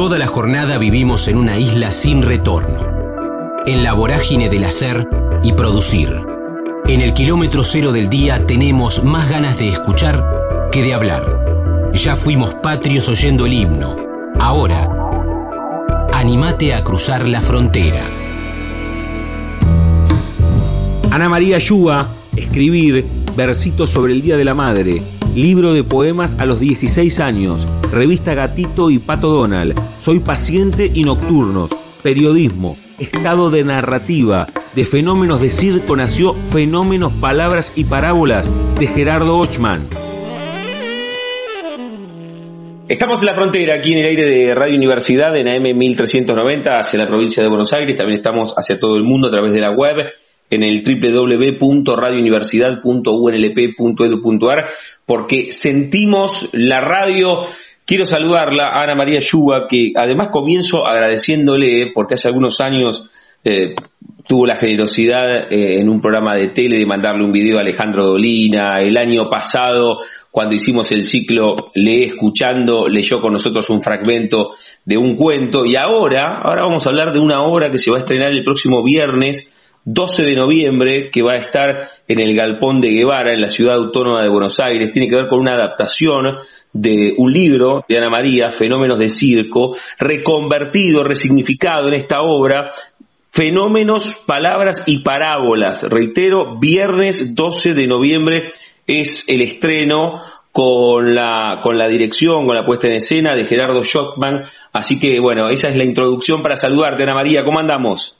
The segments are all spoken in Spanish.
Toda la jornada vivimos en una isla sin retorno, en la vorágine del hacer y producir. En el kilómetro cero del día tenemos más ganas de escuchar que de hablar. Ya fuimos patrios oyendo el himno. Ahora, animate a cruzar la frontera. Ana María Yuba, escribir versitos sobre el Día de la Madre, libro de poemas a los 16 años, revista Gatito y Pato Donald, Soy paciente y nocturnos, periodismo, estado de narrativa, de fenómenos de circo nació Fenómenos, Palabras y Parábolas de Gerardo Ochman. Estamos en la frontera, aquí en el aire de Radio Universidad, en AM 1390, hacia la provincia de Buenos Aires. También estamos hacia todo el mundo a través de la web en el www.radiouniversidad.unlp.edu.ar porque sentimos la radio. Quiero saludarla a Ana María Yuba, que además comienzo agradeciéndole porque hace algunos años eh, tuvo la generosidad eh, en un programa de tele de mandarle un video a Alejandro Dolina. El año pasado, cuando hicimos el ciclo Lee Escuchando, leyó con nosotros un fragmento de un cuento. Y ahora, ahora vamos a hablar de una obra que se va a estrenar el próximo viernes 12 de noviembre, que va a estar en el Galpón de Guevara, en la ciudad autónoma de Buenos Aires. Tiene que ver con una adaptación de un libro de Ana María, Fenómenos de Circo, reconvertido, resignificado en esta obra. Fenómenos, palabras y parábolas. Reitero, viernes 12 de noviembre es el estreno con la, con la dirección, con la puesta en escena de Gerardo Schockman. Así que, bueno, esa es la introducción para saludarte, Ana María. ¿Cómo andamos?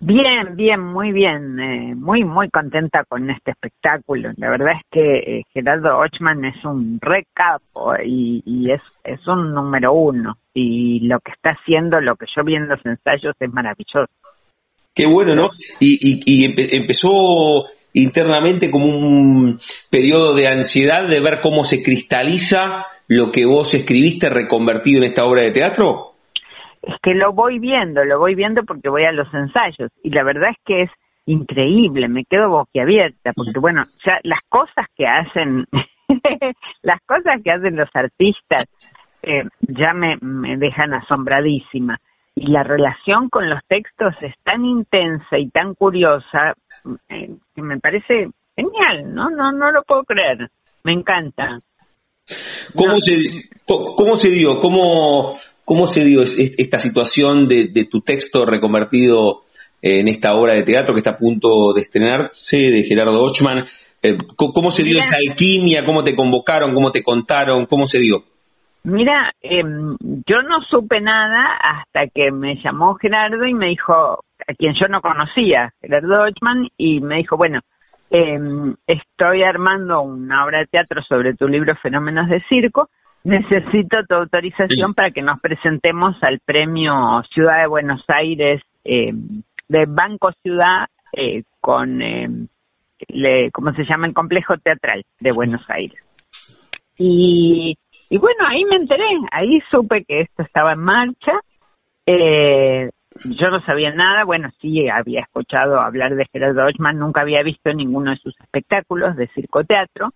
Bien, bien, muy bien, eh, muy, muy contenta con este espectáculo. La verdad es que eh, Gerardo Ochman es un recapo y, y es, es un número uno. Y lo que está haciendo, lo que yo vi en los ensayos es maravilloso. Qué bueno, ¿no? Y, y, empezó internamente como un periodo de ansiedad de ver cómo se cristaliza lo que vos escribiste reconvertido en esta obra de teatro es que lo voy viendo, lo voy viendo porque voy a los ensayos y la verdad es que es increíble, me quedo boquiabierta porque bueno, ya las cosas que hacen, las cosas que hacen los artistas eh, ya me, me dejan asombradísima y la relación con los textos es tan intensa y tan curiosa eh, que me parece genial, ¿no? No, no lo puedo creer, me encanta. ¿Cómo, se, ¿Cómo se dio? ¿Cómo, ¿Cómo se dio esta situación de, tu texto reconvertido en esta obra de teatro que está a punto de estrenarse, de Gerardo Ochman? Eh, ¿Cómo se dio esa alquimia? ¿Cómo te convocaron? ¿Cómo te contaron? ¿Cómo se dio? Mira, em, yo no supe nada hasta que me llamó Gerardo y me dijo, a quien yo no conocía, Gerardo Ochman, y me dijo, bueno, em, estoy armando una obra de teatro sobre tu libro Fenómenos de Circo, necesito tu autorización para que nos presentemos al premio Ciudad de Buenos Aires eh, de Banco Ciudad eh, con, eh, ¿cómo se llama? El complejo teatral de Buenos Aires. Y, y bueno, ahí me enteré, ahí supe que esto estaba en marcha. Eh, yo no sabía nada, bueno, sí había escuchado hablar de Gerardo Ochman, nunca había visto ninguno de sus espectáculos de circoteatro.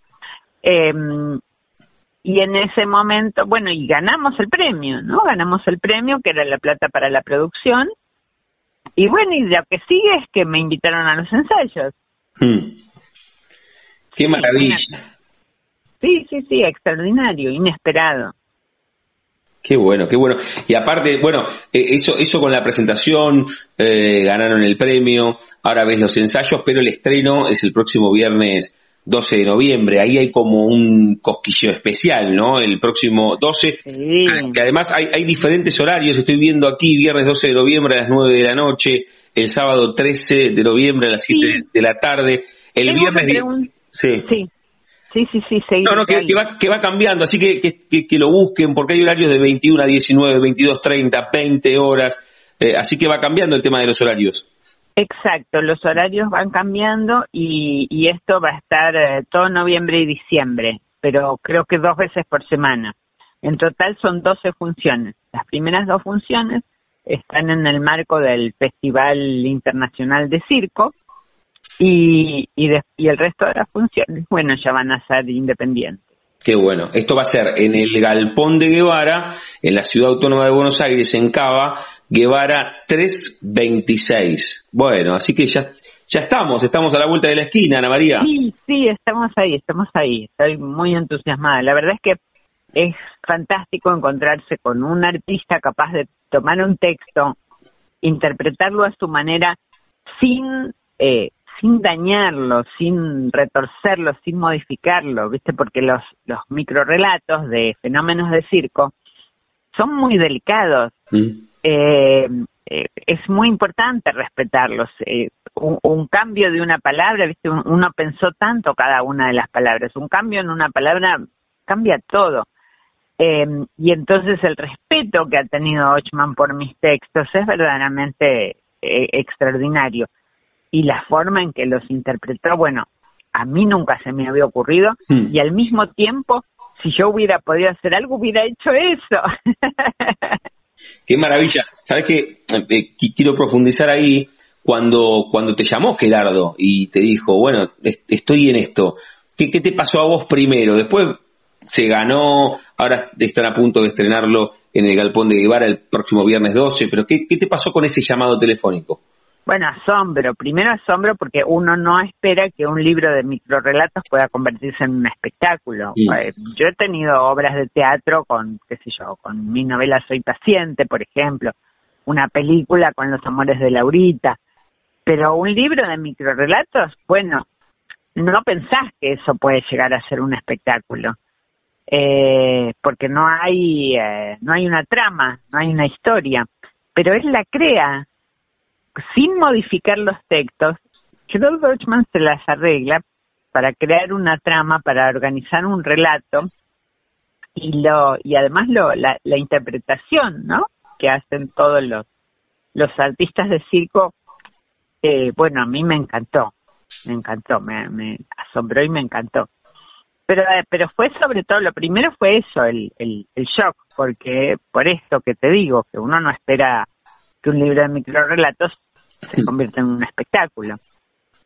Eh, y en ese momento, bueno, y ganamos el premio, ¿no? Ganamos el premio, que era la plata para la producción. Y bueno, y lo que sigue es que me invitaron a los ensayos. Hmm. Qué maravilla. Sí, sí, sí, extraordinario, inesperado. Qué bueno, qué bueno. Y aparte, bueno, eh, eso, eso con la presentación, eh, ganaron el premio, ahora ves los ensayos, pero el estreno es el próximo viernes 12 de noviembre, ahí hay como un cosquillo especial, ¿no? El próximo 12. Y además hay, hay diferentes horarios, estoy viendo aquí, viernes 12 de noviembre a las 9 de la noche, el sábado 13 de noviembre a las 7 de la tarde, el viernes... Sí. sí. Sí, sí, sí, No, no, que, va, que va cambiando, así que, que, que, lo busquen, porque hay horarios de 21 a 19, 22, 30, 20 horas, eh, así que va cambiando el tema de los horarios. Exacto, los horarios van cambiando y, y esto va a estar eh, todo noviembre y diciembre, pero creo que dos veces por semana. En total son 12 funciones. Las primeras dos funciones están en el marco del Festival Internacional de Circo y, y, y el resto de las funciones, bueno, ya van a ser independientes. Qué bueno. Esto va a ser en el Galpón de Guevara, en la Ciudad Autónoma de Buenos Aires, en Cava, Guevara 326. Bueno, así que ya, ya estamos, estamos a la vuelta de la esquina, Ana María. Sí, sí, estamos ahí, estamos ahí. Estoy muy entusiasmada. La verdad es que es fantástico encontrarse con un artista capaz de tomar un texto, interpretarlo a su manera sin eh, sin dañarlo, sin retorcerlo, sin modificarlo, ¿viste? Porque los, los microrelatos de fenómenos de circo son muy delicados. Mm. Eh, eh, es muy importante respetarlos. Eh, un, cambio de una palabra, ¿viste? Uno pensó tanto cada una de las palabras. Un cambio en una palabra cambia todo. y entonces el respeto que ha tenido Ochman por mis textos es verdaderamente extraordinario y la forma en que los interpretó, bueno, a mí nunca se me había ocurrido hmm. y al mismo tiempo, si yo hubiera podido hacer algo, hubiera hecho eso. Qué maravilla. Sabes que eh, quiero profundizar ahí cuando cuando te llamó Gerardo y te dijo, bueno, estoy en esto. ¿Qué, ¿Qué te pasó a vos primero? Después se ganó, ahora están a punto de estrenarlo en el Galpón de Guevara el próximo viernes 12, pero ¿qué, qué te pasó con ese llamado telefónico? Bueno, asombro. Primero asombro porque uno no espera que un libro de microrelatos pueda convertirse en un espectáculo. Eh, yo he tenido obras de teatro con, qué sé yo, con mi novela Soy paciente, por ejemplo, una película con Los amores de Laurita, pero un libro de microrelatos, bueno, no pensás que eso puede llegar a ser un espectáculo. Eh, porque no hay eh, no hay una trama, no hay una historia, pero él la crea, sin modificar los textos, Gerald Deutschman se las arregla para crear una trama, para organizar un relato y lo y además lo, la, interpretación, ¿no? Que hacen todos los los artistas de circo. Eh, bueno, a mí me encantó, me encantó, me, me asombró y me encantó. Pero, eh, pero fue sobre todo, lo primero fue eso, el, el, el shock, porque por esto que te digo, que uno no espera que un libro de microrelatos se convierta en un espectáculo.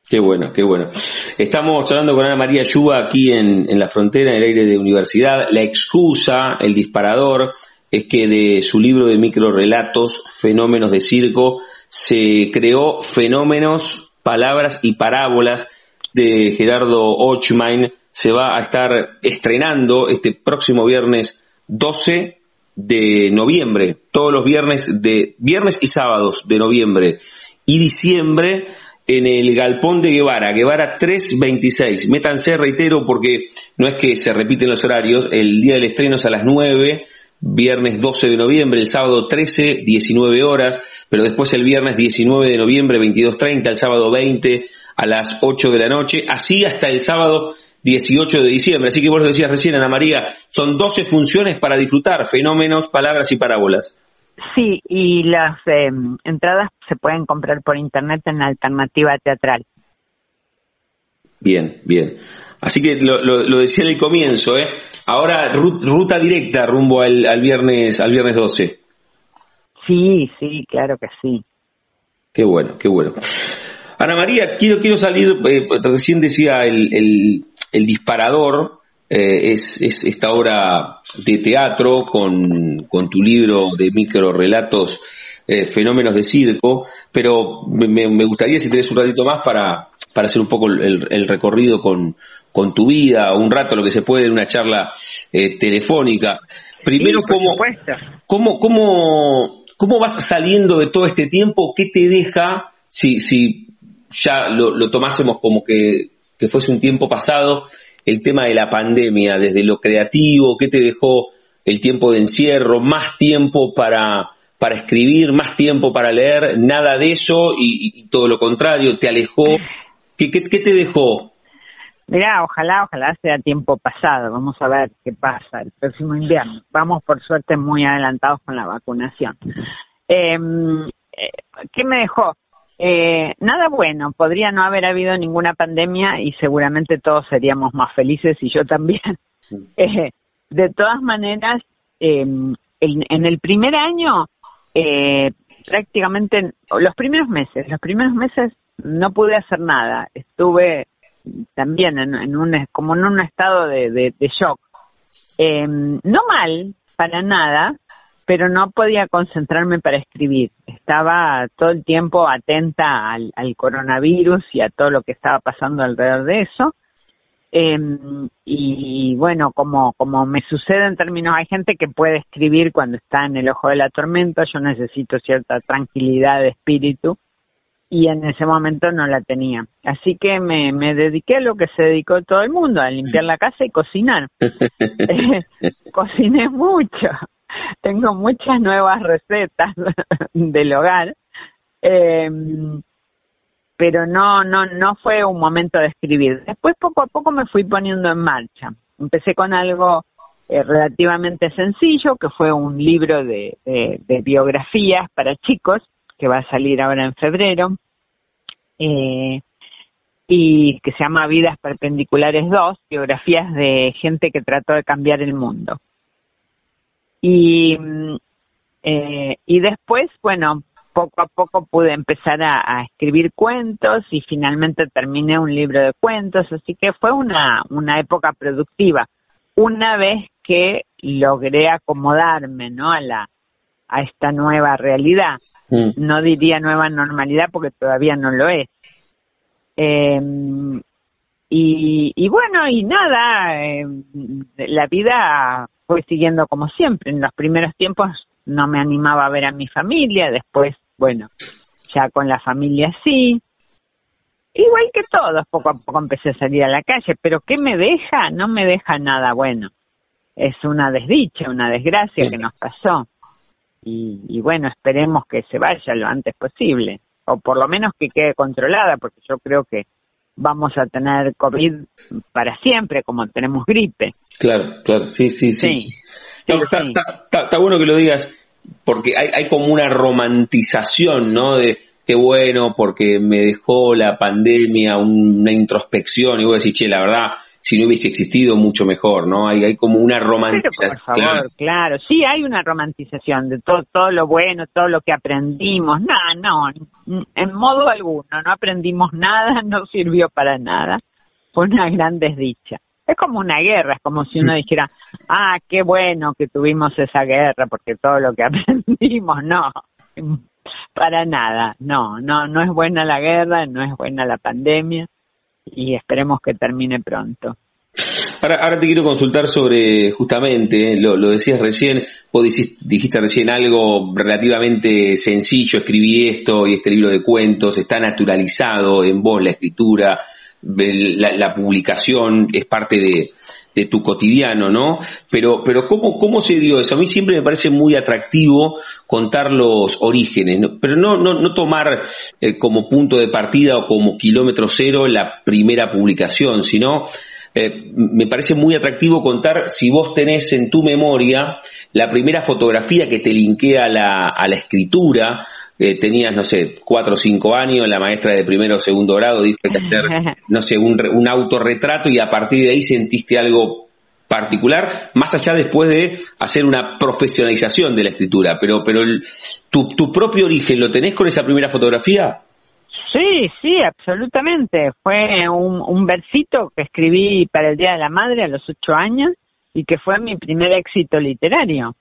Qué bueno, qué bueno. Estamos hablando con Ana María Yuba aquí en, en la frontera, en el aire de universidad. La excusa, el disparador, es que de su libro de microrelatos, Fenómenos de Circo, se creó Fenómenos, Palabras y Parábolas de Gerardo Ochmain. Se va a estar estrenando este próximo viernes 12 de noviembre, todos los viernes de viernes y sábados de noviembre y diciembre en el Galpón de Guevara, Guevara 326. Métanse, reitero, porque no es que se repiten los horarios, el día del estreno es a las 9, viernes 12 de noviembre, el sábado 13, 19 horas, pero después el viernes 19 de noviembre, 22.30, el sábado 20 a las 8 de la noche, así hasta el sábado 18 de diciembre. Así que vos lo decías recién, Ana María, son 12 funciones para disfrutar, fenómenos, palabras y parábolas. Sí, y las em, entradas se pueden comprar por internet en alternativa teatral. Bien, bien. Así que lo, lo, decía en el comienzo, ¿eh? Ahora ruta directa rumbo al, al viernes al viernes 12. Sí, sí, claro que sí. Qué bueno, qué bueno. Ana María, quiero quiero salir, eh, recién decía el, el, el disparador, eh, es, es, esta obra de teatro con, con tu libro de micro relatos eh, Fenómenos de Circo, pero me, me, gustaría si tenés un ratito más para, para hacer un poco el, el, recorrido con, con tu vida, un rato lo que se puede en una charla eh, telefónica. Primero, ¿cómo, cómo, cómo, ¿cómo vas saliendo de todo este tiempo? ¿Qué te deja si, si ya lo, lo tomásemos como que, que fuese un tiempo pasado? el tema de la pandemia, desde lo creativo, qué te dejó el tiempo de encierro, más tiempo para, para escribir, más tiempo para leer, nada de eso y, todo lo contrario, te alejó. ¿Qué, qué, te dejó? Mirá, ojalá, ojalá sea tiempo pasado. Vamos a ver qué pasa el próximo invierno. Vamos, por suerte, muy adelantados con la vacunación. Em, eh, ¿Qué me dejó? Eh, nada bueno, podría no haber habido ninguna pandemia y seguramente todos seríamos más felices y yo también. Eh, de todas maneras, em, en, el primer año, eh, prácticamente, los primeros meses, los primeros meses no pude hacer nada. Estuve también en, un, como en un estado de, de, shock. Em, no mal, para nada, pero no podía concentrarme para escribir. Estaba todo el tiempo atenta al, coronavirus y a todo lo que estaba pasando alrededor de eso. Em, y bueno, como, como me sucede en términos, hay gente que puede escribir cuando está en el ojo de la tormenta, yo necesito cierta tranquilidad de espíritu y en ese momento no la tenía. Así que me, me dediqué a lo que se dedicó todo el mundo, a limpiar la casa y cocinar. Cociné mucho tengo muchas nuevas recetas del hogar, eh, pero no, no, no fue un momento de escribir. Después poco a poco me fui poniendo en marcha. Empecé con algo eh, relativamente sencillo, que fue un libro de, biografías para chicos, que va a salir ahora en febrero, eh, y que se llama Vidas Perpendiculares 2, biografías de gente que trató de cambiar el mundo. Y, eh, y después, bueno, poco a poco pude empezar a, escribir cuentos y finalmente terminé un libro de cuentos, así que fue una, una época productiva. Una vez que logré acomodarme, ¿no? A la a esta nueva realidad. Mm. No diría nueva normalidad porque todavía no lo es. Eh, y, y, bueno, y nada, eh, la vida fue siguiendo como siempre. En los primeros tiempos no me animaba a ver a mi familia, después, bueno, ya con la familia sí. Igual que todos, poco a poco empecé a salir a la calle, pero ¿qué me deja? No me deja nada bueno. Es una desdicha, una desgracia que nos pasó. Y, y bueno, esperemos que se vaya lo antes posible, o por lo menos que quede controlada, porque yo creo que vamos a tener COVID para siempre, como tenemos gripe. Claro, claro, sí, sí, sí. está, bueno que lo digas, porque hay, hay como una romantización, ¿no? De qué bueno, porque me dejó la pandemia una introspección, y vos decís, che, la verdad, si no hubiese existido, mucho mejor, ¿no? Hay, hay como una romantización. por favor, claro. sí hay una romantización de todo, todo lo bueno, todo lo que aprendimos. No, no, en modo alguno, no aprendimos nada, no sirvió para nada. Fue una gran desdicha. Es como una guerra, es como si uno dijera, ah, qué bueno que tuvimos esa guerra, porque todo lo que aprendimos, no, para nada, no, no, no es buena la guerra, no es buena la pandemia y esperemos que termine pronto. Ahora, ahora te quiero consultar sobre, justamente, lo, lo decías recién, vos dijiste, recién algo relativamente sencillo, escribí esto y este libro de cuentos, está naturalizado en vos la escritura, la publicación es parte de, de tu cotidiano, ¿no? Pero, pero ¿cómo, ¿cómo se dio eso? A mí siempre me parece muy atractivo contar los orígenes, pero no, no, no tomar eh, como punto de partida o como kilómetro cero la primera publicación, sino eh, me parece muy atractivo contar si vos tenés en tu memoria la primera fotografía que te linkea a la, a la escritura, eh, tenías, no sé, cuatro o cinco años, la maestra de primero o segundo grado dijo que hacer, no sé, un, un autorretrato y a partir de ahí sentiste algo particular, más allá después de hacer una profesionalización de la escritura, pero, pero tu, tu propio origen, ¿lo tenés con esa primera fotografía? Sí, sí, absolutamente. Fue un, un versito que escribí para el Día de la Madre a los ocho años y que fue mi primer éxito literario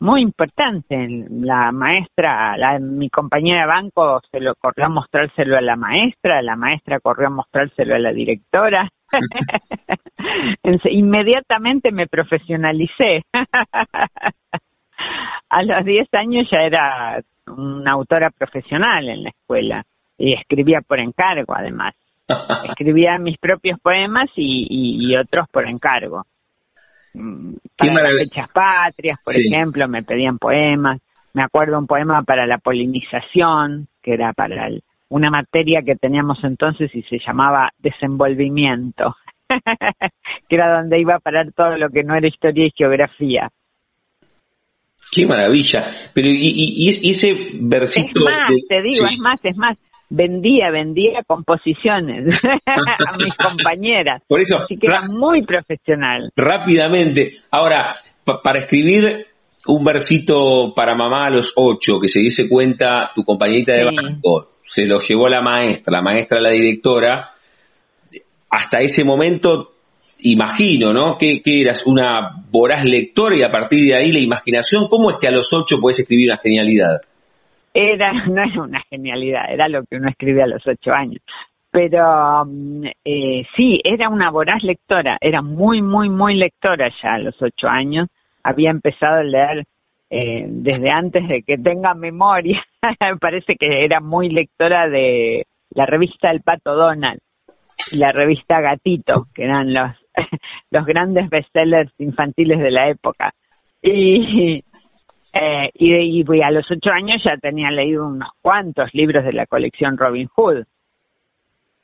muy importante. La maestra, la, mi compañera de banco se lo corrió a mostrárselo a la maestra, la maestra corrió a mostrárselo a la directora. Inmediatamente me profesionalicé. a los 10 años ya era una autora profesional en la escuela y escribía por encargo además. Escribía mis propios poemas y otros por encargo. Mm, para las fechas patrias, por ejemplo, me pedían poemas. Me acuerdo un poema para la polinización, que era para una materia que teníamos entonces y se llamaba desenvolvimiento, que era donde iba a parar todo lo que no era historia y geografía. Qué maravilla. Pero y, ese versito. Es más, te digo, es más, es más vendía, vendía composiciones a mis compañeras. Por eso, Así que era muy profesional. Rápidamente, ahora, para escribir un versito para mamá a los ocho, que se diese cuenta tu compañerita de banco, se lo llevó la maestra, la maestra la directora, hasta ese momento imagino, ¿no? Que, eras una voraz lectora y a partir de ahí la imaginación. ¿Cómo es que a los ocho podés escribir una genialidad? Era, no era una genialidad, era lo que uno escribía a los ocho años. Pero mm, eh, sí, era una voraz lectora, era muy, muy, muy lectora ya a los ocho años. Había empezado a leer eh, desde antes de que tenga memoria. Me parece que era muy lectora de la revista El Pato Donald y la revista Gatito, que eran los, los grandes bestsellers infantiles de la época. Y, eh, y, y, a los ocho años ya tenía leído unos cuantos libros de la colección Robin Hood.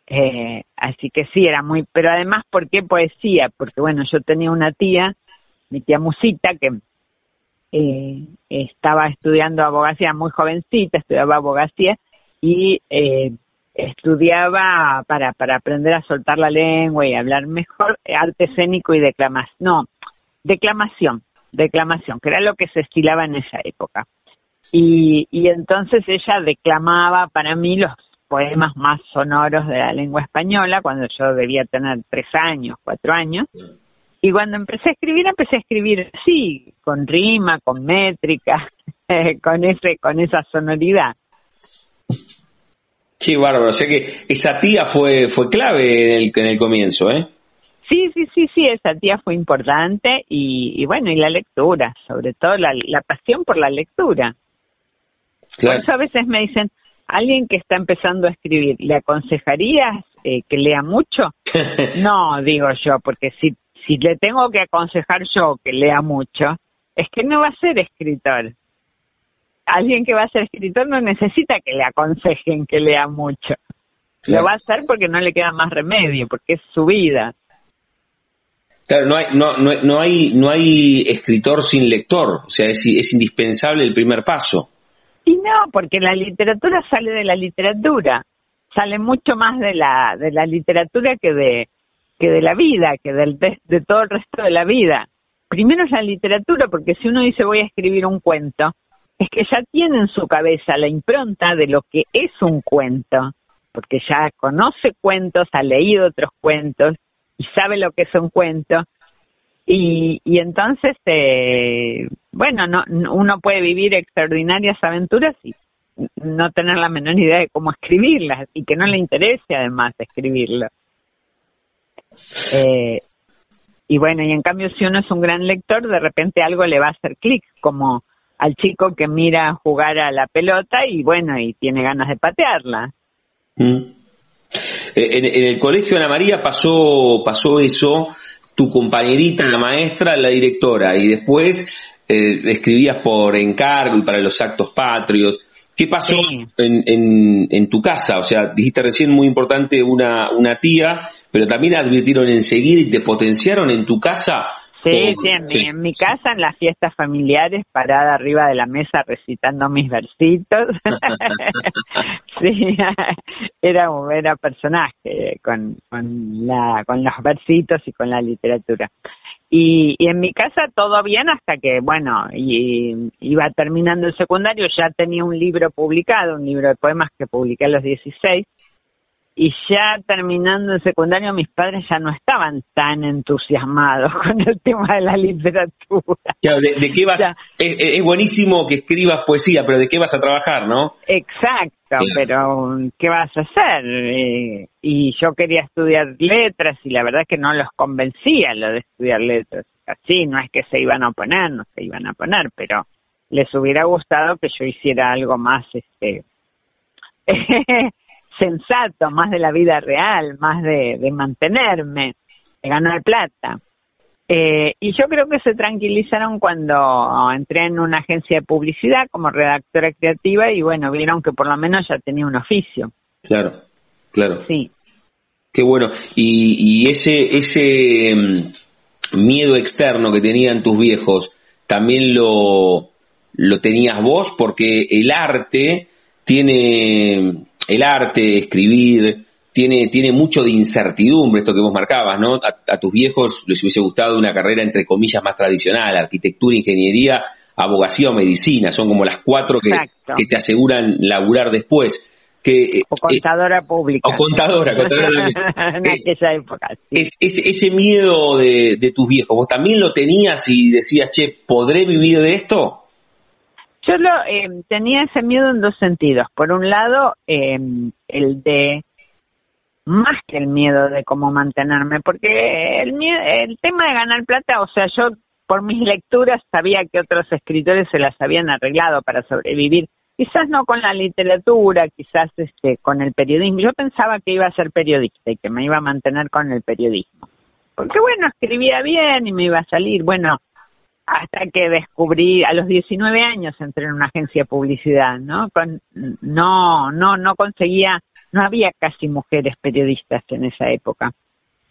Eh, así que sí, era muy, pero además, ¿por qué poesía? Porque bueno, yo tenía una tía, mi tía Musita, que eh, estaba estudiando abogacía muy jovencita, estudiaba abogacía y eh, estudiaba para, para aprender a soltar la lengua y hablar mejor arte escénico y declamación, no, declamación, declamación, que era lo que se estilaba en esa época. Y, y entonces ella declamaba para mí los poemas más sonoros de la lengua española cuando yo debía tener tres años, cuatro años. Y cuando empecé a escribir, empecé a escribir sí, con rima, con métrica, con ese, con esa sonoridad. Qué bárbaro, o sea que esa tía fue, fue clave en el, en el comienzo, ¿eh? Sí, sí, sí, sí, esa tía fue importante y, bueno, y la lectura, sobre todo la, la pasión por la lectura. Claro. Por eso a veces me dicen, alguien que está empezando a escribir, ¿le aconsejarías eh, que lea mucho? no, digo yo, porque si, si le tengo que aconsejar yo que lea mucho, es que no va a ser escritor. Alguien que va a ser escritor no necesita que le aconsejen que lea mucho. Lo va a hacer porque no le queda más remedio, porque es su vida. Claro, no hay, no, no, no hay, no hay escritor sin lector, o sea, es, es indispensable el primer paso. Y no, porque la literatura sale de la literatura, sale mucho más de la, de la literatura que de, que de la vida, que del, de, todo el resto de la vida. Primero es la literatura, porque si uno dice voy a escribir un cuento, es que ya tiene en su cabeza la impronta de lo que es un cuento, porque ya conoce cuentos, ha leído otros cuentos y sabe lo que es un cuento. Y, y entonces, eh, bueno, no, uno puede vivir extraordinarias aventuras y no tener la menor idea de cómo escribirlas y que no le interese además escribirlo. Eh, y bueno, y en cambio si uno es un gran lector, de repente algo le va a hacer clic, como al chico que mira jugar a la pelota y bueno, y tiene ganas de patearla. Mm. Eh, en, en, el colegio Ana María pasó, pasó eso tu compañerita, la maestra, la directora, y después eh, escribías por encargo y para los actos patrios. ¿Qué pasó en, en, tu casa? O sea, dijiste recién muy importante una, una tía, pero también advirtieron enseguida y te potenciaron en tu casa Sí, sí, en mi, casa, en las fiestas familiares, parada arriba de la mesa recitando mis versitos. sí, era un era personaje con, con, la, con los versitos y con la literatura. Y, y en mi casa todo bien hasta que, bueno, y, iba terminando el secundario, ya tenía un libro publicado, un libro de poemas que publiqué a los 16, y ya terminando el secundario mis padres ya no estaban tan entusiasmados con el tema de la literatura. de, qué vas, es, buenísimo que escribas poesía, pero ¿de qué vas a trabajar, no? Exacto, pero ¿qué vas a hacer? Eh, y yo quería estudiar letras y la verdad es que no los convencía lo de estudiar letras. Así, no es que se iban a oponer, no se iban a poner, pero les hubiera gustado que yo hiciera algo más, este... sensato, más de la vida real, más de, mantenerme, de ganar plata. Eh, y yo creo que se tranquilizaron cuando entré en una agencia de publicidad como redactora creativa y bueno, vieron que por lo menos ya tenía un oficio. Claro, claro. Sí. Qué bueno. Y, y ese, ese mm, miedo externo que tenían tus viejos, también lo, lo tenías vos porque el arte tiene el arte, escribir, tiene, tiene mucho de incertidumbre, esto que vos marcabas, ¿no? A, tus viejos les hubiese gustado una carrera entre comillas más tradicional, arquitectura, ingeniería, abogacía o medicina, son como las cuatro que, que te aseguran laburar después. Que, o contadora pública. O contadora, contadora en aquella época. Es, ese miedo de, de tus viejos, ¿vos también lo tenías y decías, che, ¿podré vivir de esto? Yo lo, eh, tenía ese miedo en dos sentidos. Por un lado, eh, el de más que el miedo de cómo mantenerme, porque el, el tema de ganar plata, o sea, yo por mis lecturas sabía que otros escritores se las habían arreglado para sobrevivir, quizás no con la literatura, quizás este con el periodismo. Yo pensaba que iba a ser periodista y que me iba a mantener con el periodismo. Porque bueno, escribía bien y me iba a salir. Bueno, hasta que descubrí a los 19 años entré en una agencia de publicidad, ¿no? No no no conseguía, no había casi mujeres periodistas en esa época.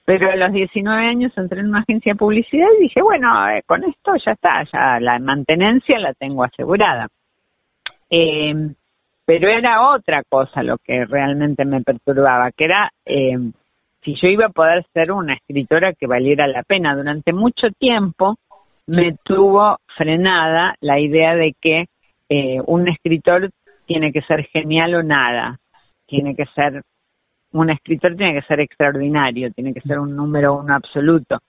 Pero a los 19 años entré en una agencia de publicidad y dije, bueno, eh, con esto ya está, ya la mantenencia la tengo asegurada. Eh, pero era otra cosa lo que realmente me perturbaba, que era eh, si yo iba a poder ser una escritora que valiera la pena. Durante mucho tiempo me tuvo frenada la idea de que eh, un escritor tiene que ser genial o nada, tiene que ser, un escritor tiene que ser extraordinario, tiene que ser un número uno absoluto.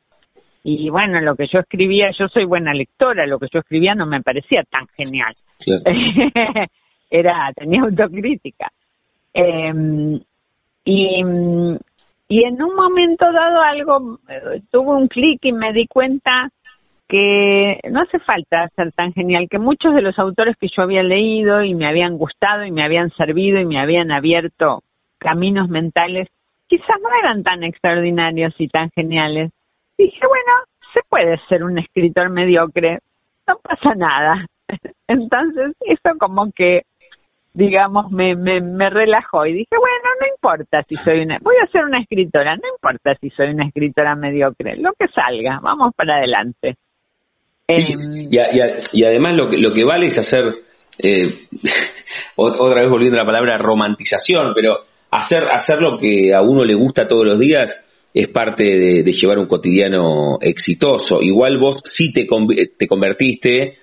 Y bueno, lo que yo escribía, yo soy buena lectora, lo que yo escribía no me parecía tan genial. Era, tenía autocrítica. Em, y, y en un momento dado algo, eh, tuve un clic y me di cuenta que no hace falta ser tan genial, que muchos de los autores que yo había leído y me habían gustado y me habían servido y me habían abierto caminos mentales, quizás no eran tan extraordinarios y tan geniales. Dije, bueno, se puede ser un escritor mediocre, no pasa nada. Entonces, eso como que, digamos, me, me, relajó y dije, bueno, no importa si soy una, voy a ser una escritora, no importa si soy una escritora mediocre, lo que salga, vamos para adelante. Em, y, además lo que, lo que vale es hacer, eh, otra vez volviendo a la palabra romantización, pero hacer, hacer lo que a uno le gusta todos los días es parte de, llevar un cotidiano exitoso. Igual vos sí te, te convertiste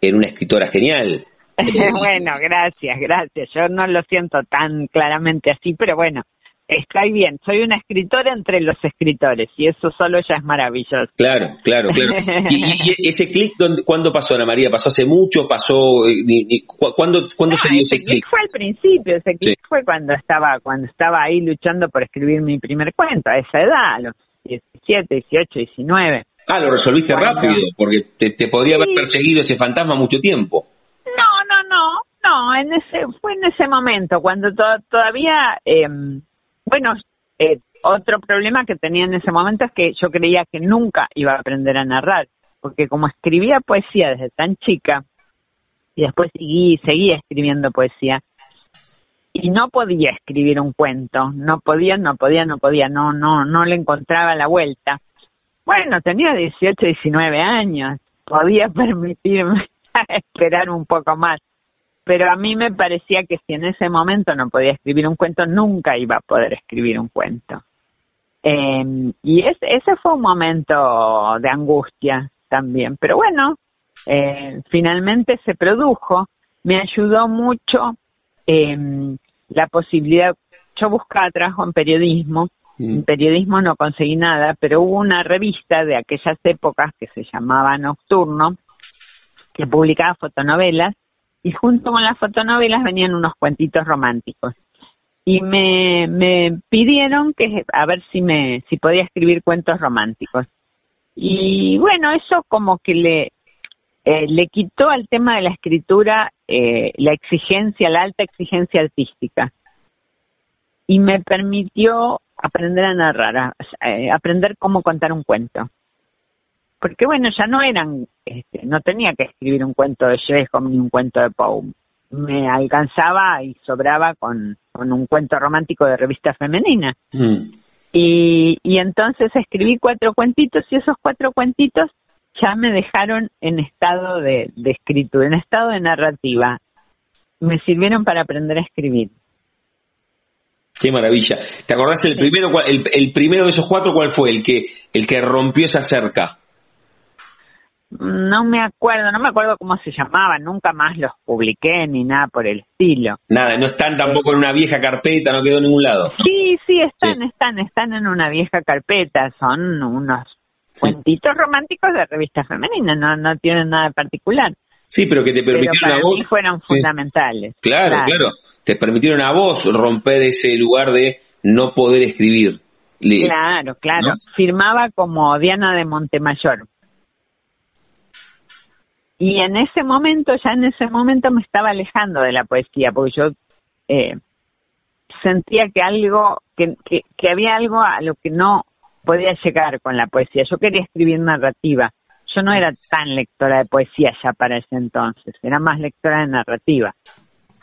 en una escritora genial. bueno, gracias, gracias. Yo no lo siento tan claramente así, pero bueno, estoy bien, soy una escritora entre los escritores y eso solo ya es maravilloso. Claro, claro, claro. ¿Y, ese clic cuándo pasó, Ana María? ¿Pasó hace mucho? ¿Pasó? Eh, ¿Cuándo, cuándo se dio ese clic? fue al principio, ese clic fue cuando estaba, cuando estaba ahí luchando por escribir mi primer cuento, a esa edad, a los 17, 18, 19. Ah, lo resolviste rápido, porque te, podría haber perseguido ese fantasma mucho tiempo. No, no, no, no, en ese, fue en ese momento, cuando todavía... Eh, bueno, eh, otro problema que tenía en ese momento es que yo creía que nunca iba a aprender a narrar, porque como escribía poesía desde tan chica, y después seguí, seguía escribiendo poesía, y no podía escribir un cuento, no podía, no podía, no podía, no, no, no le encontraba la vuelta. Bueno, tenía 18, 19 años, podía permitirme esperar un poco más pero a mí me parecía que si en ese momento no podía escribir un cuento, nunca iba a poder escribir un cuento. Em, y ese fue un momento de angustia también, pero bueno, eh, finalmente se produjo. Me ayudó mucho em, la posibilidad, yo buscaba trabajo en periodismo, mm. en periodismo no conseguí nada, pero hubo una revista de aquellas épocas que se llamaba Nocturno, que publicaba fotonovelas, y junto con las fotonovelas venían unos cuentitos románticos. Y me, me pidieron que a ver si me si podía escribir cuentos románticos. Y bueno, eso como que le eh, le quitó al tema de la escritura eh, la exigencia, la alta exigencia artística. Y me permitió aprender a narrar, eh, aprender cómo contar un cuento porque bueno, ya no eran, este, no tenía que escribir un cuento de Chekhov ni un cuento de Poe. Me alcanzaba y sobraba con, un cuento romántico de revista femenina. Mm. Y, y entonces escribí cuatro cuentitos y esos cuatro cuentitos ya me dejaron en estado de, escritura, en estado de narrativa. Me sirvieron para aprender a escribir. Qué maravilla. ¿Te acordás el primero, el, el primero de esos cuatro cuál fue? El que, el que rompió esa cerca. No me acuerdo, no me acuerdo cómo se llamaban, nunca más los publiqué ni nada por el estilo. Nada, no están tampoco en una vieja carpeta, no quedó en ningún lado. Sí, sí, están, están, están en una vieja carpeta, son unos cuentitos románticos de revista femenina, no, no tienen nada de particular. Sí, pero que te permitieron a vos. fueron fundamentales. Claro, claro, Te permitieron a vos romper ese lugar de no poder escribir. Claro, claro. Firmaba como Diana de Montemayor. Y en ese momento, ya en ese momento me estaba alejando de la poesía, porque yo eh, sentía que algo, que, que había algo a lo que no podía llegar con la poesía. Yo quería escribir narrativa. Yo no era tan lectora de poesía ya para ese entonces, era más lectora de narrativa.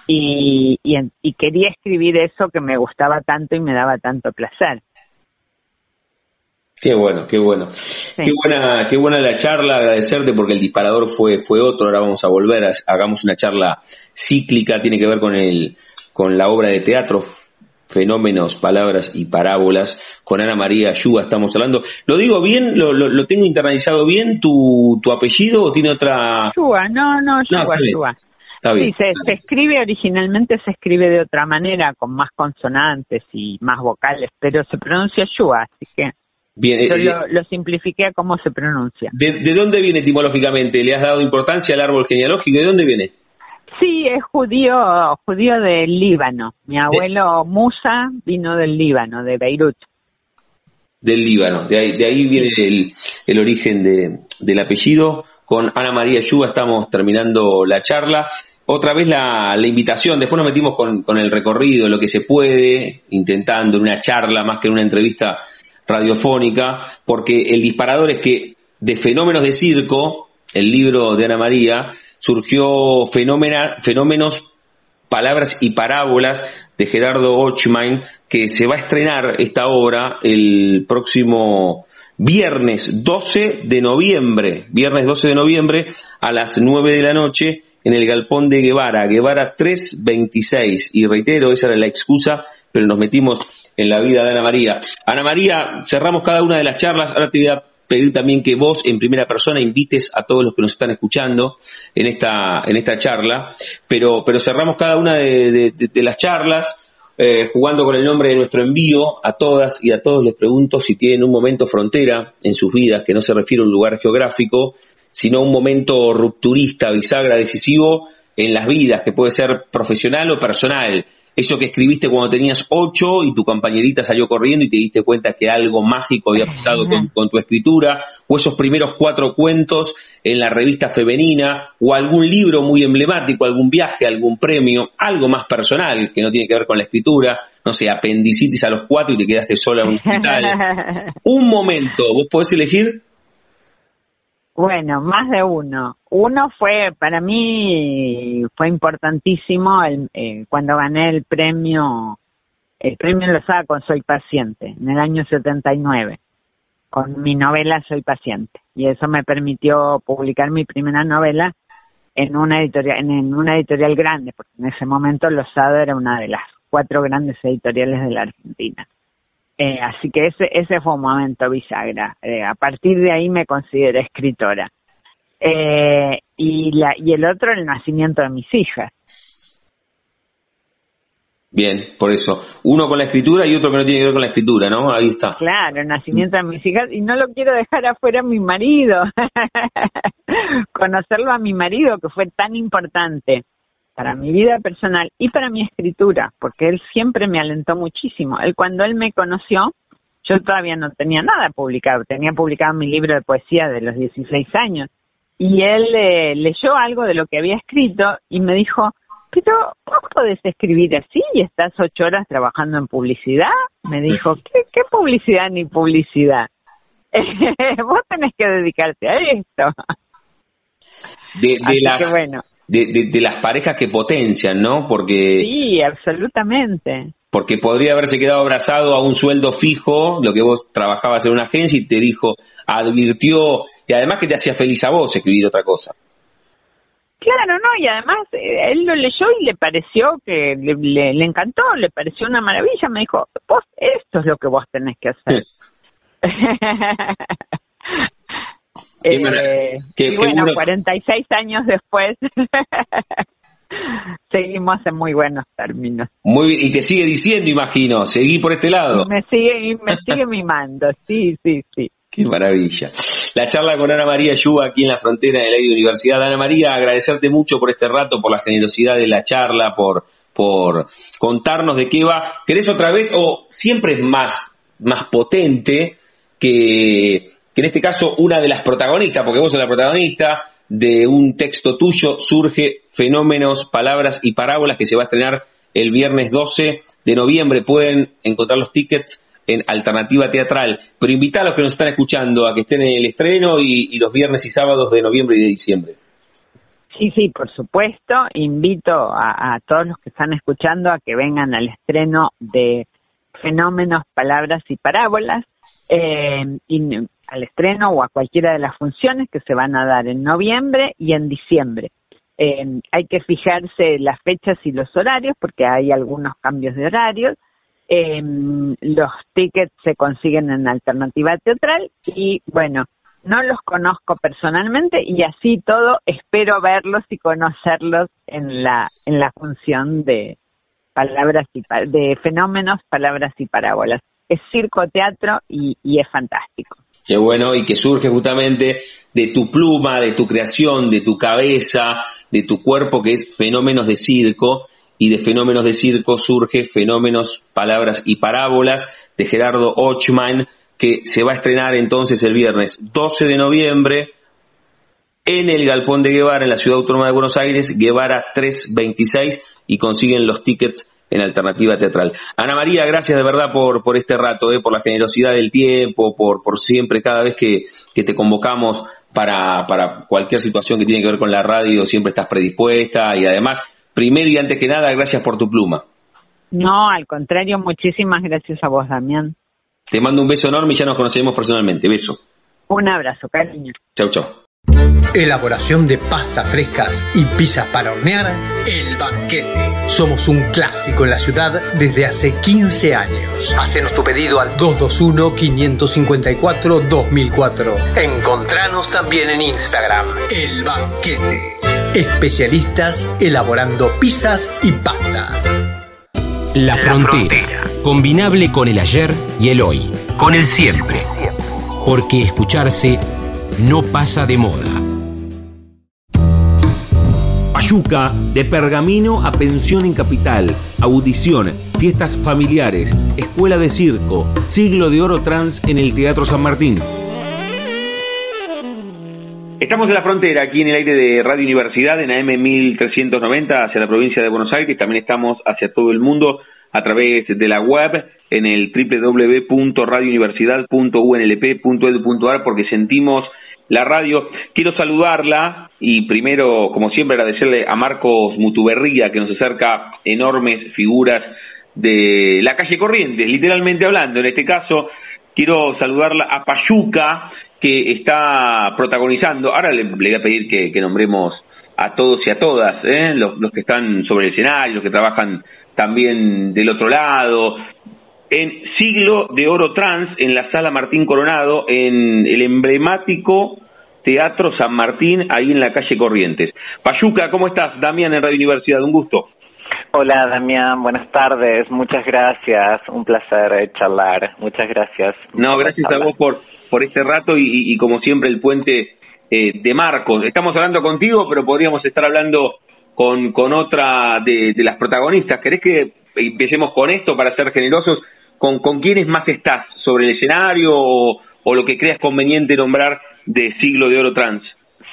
Y, y, quería escribir eso que me gustaba tanto y me daba tanto placer. Qué bueno, qué bueno. Qué buena, qué buena la charla, agradecerte porque el disparador fue, fue otro, ahora vamos a volver, hagamos una charla cíclica, tiene que ver con el, con la obra de teatro fenómenos, palabras y parábolas. Con Ana María Ayuba estamos hablando. ¿Lo digo bien? ¿Lo, lo, tengo internalizado bien tu, tu apellido o tiene otra...? Ayuba, no, no, Ayuba, Sí, se, escribe originalmente, se escribe de otra manera, con más consonantes y más vocales, pero se pronuncia Ayuba, así que Bien, yo eh, lo, lo, simplifiqué a cómo se pronuncia. ¿De, ¿De dónde viene etimológicamente? ¿Le has dado importancia al árbol genealógico? ¿De dónde viene? Sí, es judío, judío del Líbano. Mi abuelo Musa vino del Líbano, de Beirut. Del Líbano, de ahí, de ahí viene el, origen de, del apellido. Con Ana María Yuba estamos terminando la charla. Otra vez la, la invitación, después nos metimos con, con el recorrido, lo que se puede, intentando en una charla más que en una entrevista radiofónica, porque el disparador es que de fenómenos de circo, el libro de Ana María, surgió fenómenos, palabras y parábolas de Gerardo Ochmain, que se va a estrenar esta obra el próximo viernes 12 de noviembre, viernes 12 de noviembre a las 9 de la noche en el galpón de Guevara, Guevara 326. Y reitero, esa era la excusa, pero nos metimos en la vida de Ana María. Ana María, cerramos cada una de las charlas, ahora te voy a pedir también que vos en primera persona invites a todos los que nos están escuchando en esta, en esta charla, pero, pero cerramos cada una de, las charlas eh, jugando con el nombre de nuestro envío a todas y a todos les pregunto si tienen un momento frontera en sus vidas, que no se refiere a un lugar geográfico, sino un momento rupturista, bisagra, decisivo en las vidas, que puede ser profesional o personal, eso que escribiste cuando tenías ocho y tu compañerita salió corriendo y te diste cuenta que algo mágico había pasado con, tu escritura, o esos primeros cuatro cuentos en la revista femenina, o algún libro muy emblemático, algún viaje, algún premio, algo más personal que no tiene que ver con la escritura, no sé, apendicitis a los cuatro y te quedaste sola en un hospital. un momento, ¿vos podés elegir? Bueno, más de uno. Uno fue, para mí, fue importantísimo el, eh, cuando gané el premio, el premio lo con Soy Paciente, en el año 79, con mi novela Soy Paciente. Y eso me permitió publicar mi primera novela en una editorial, en, una editorial grande, porque en ese momento Losado era una de las cuatro grandes editoriales de la Argentina. Eh, así que ese, ese fue un momento bisagra. Eh, a partir de ahí me consideré escritora. Eh, y, la, y el otro, el nacimiento de mis hijas. Bien, por eso. Uno con la escritura y otro que no tiene que ver con la escritura, ¿no? Ahí está. Claro, el nacimiento de mis hijas. Y no lo quiero dejar afuera a mi marido. Conocerlo a mi marido, que fue tan importante para mi vida personal y para mi escritura, porque él siempre me alentó muchísimo. Él cuando él me conoció, yo todavía no tenía nada publicado, tenía publicado mi libro de poesía de los 16 años, y él eh, leyó algo de lo que había escrito y me dijo, pero vos podés escribir así y estás ocho horas trabajando en publicidad. Me dijo, ¿qué, qué publicidad ni publicidad? vos tenés que dedicarte a esto. De, de bueno de, las parejas que potencian, ¿no? Porque... Sí, absolutamente. Porque podría haberse quedado abrazado a un sueldo fijo, lo que vos trabajabas en una agencia y te dijo, advirtió, y además que te hacía feliz a vos escribir otra cosa. Claro, no, y además eh, él lo leyó y le pareció que le, le, encantó, le pareció una maravilla, me dijo, vos, esto es lo que vos tenés que hacer. eh, y bueno, 46 años después seguimos en muy buenos términos. Muy bien, y te sigue diciendo, imagino, seguí por este lado. me sigue, me sigue mimando, sí, sí, sí. Qué maravilla. La charla con Ana María Yuba aquí en la frontera de la Universidad. Ana María, agradecerte mucho por este rato, por la generosidad de la charla, por, por contarnos de qué va. ¿Querés otra vez o siempre es más, más potente que, que en este caso una de las protagonistas, porque vos sos la protagonista, de un texto tuyo surge Fenómenos, Palabras y Parábolas que se va a estrenar el viernes 12 de noviembre. Pueden encontrar los tickets en Alternativa Teatral, pero invita a los que nos están escuchando a que estén en el estreno y, los viernes y sábados de noviembre y de diciembre. Sí, sí, por supuesto. Invito a, todos los que están escuchando a que vengan al estreno de Fenómenos, Palabras y Parábolas. Eh, al estreno o a cualquiera de las funciones que se van a dar en noviembre y en diciembre. Hay que fijarse las fechas y los horarios porque hay algunos cambios de horarios. Eh, los tickets se consiguen en alternativa teatral y bueno, no los conozco personalmente y así todo espero verlos y conocerlos en la en la función de palabras y de fenómenos, palabras y parábolas. Es circo teatro y es fantástico. Qué bueno, y que surge justamente de tu pluma, de tu creación, de tu cabeza, de tu cuerpo, que es fenómenos de circo, y de fenómenos de circo surge fenómenos, palabras y parábolas de Gerardo Ochman, que se va a estrenar entonces el viernes 12 de noviembre en el Galpón de Guevara, en la Ciudad Autónoma de Buenos Aires, Guevara 326, y consiguen los tickets en Alternativa Teatral. Ana María, gracias de verdad por, por este rato, eh, por la generosidad del tiempo, por, por siempre, cada vez que, te convocamos para, para cualquier situación que tiene que ver con la radio, siempre estás predispuesta y además, primero y antes que nada, gracias por tu pluma. No, al contrario, muchísimas gracias a vos, Damián. Te mando un beso enorme y ya nos conocemos personalmente. Beso. Un abrazo, cariño. Chau, chau. Elaboración de pastas frescas y pizzas para hornear, El Banquete. Somos un clásico en la ciudad desde hace 15 años. Hacenos tu pedido al 221-554-2004. Encontranos también en Instagram, El Banquete. Especialistas elaborando pizzas y pastas. La, frontera. Combinable con el ayer y el hoy. Con el siempre. Porque escucharse no pasa de moda. Payuca, de pergamino a pensión en capital, audición, fiestas familiares, escuela de circo, siglo de oro trans en el Teatro San Martín. Estamos en la frontera, aquí en el aire de Radio Universidad, en AM 1390, hacia la provincia de Buenos Aires. También estamos hacia todo el mundo a través de la web en el www.radiouniversidad.unlp.edu.ar porque sentimos la radio. Quiero saludarla y primero, como siempre, agradecerle a Marcos Mutuberría que nos acerca enormes figuras de la calle Corrientes, literalmente hablando. En este caso, quiero saludarla a Payuca, que está protagonizando. Ahora le, voy a pedir que, nombremos a todos y a todas, ¿eh? los, los que están sobre el escenario, los que trabajan también del otro lado, en Siglo de Oro Trans, en la Sala Martín Coronado, en el emblemático Teatro San Martín, ahí en la calle Corrientes. Payuca, ¿cómo estás? Damián en Radio Universidad, un gusto. Hola Damián, buenas tardes, muchas gracias, un placer charlar, muchas gracias. No, gracias a vos por, por este rato y, como siempre el puente eh, de Marcos. Estamos hablando contigo, pero podríamos estar hablando con, con otra de, de las protagonistas. ¿Querés que empecemos con esto para ser generosos? Con, con quiénes más estás sobre el escenario o, lo que creas conveniente nombrar de Siglo de Oro Trans.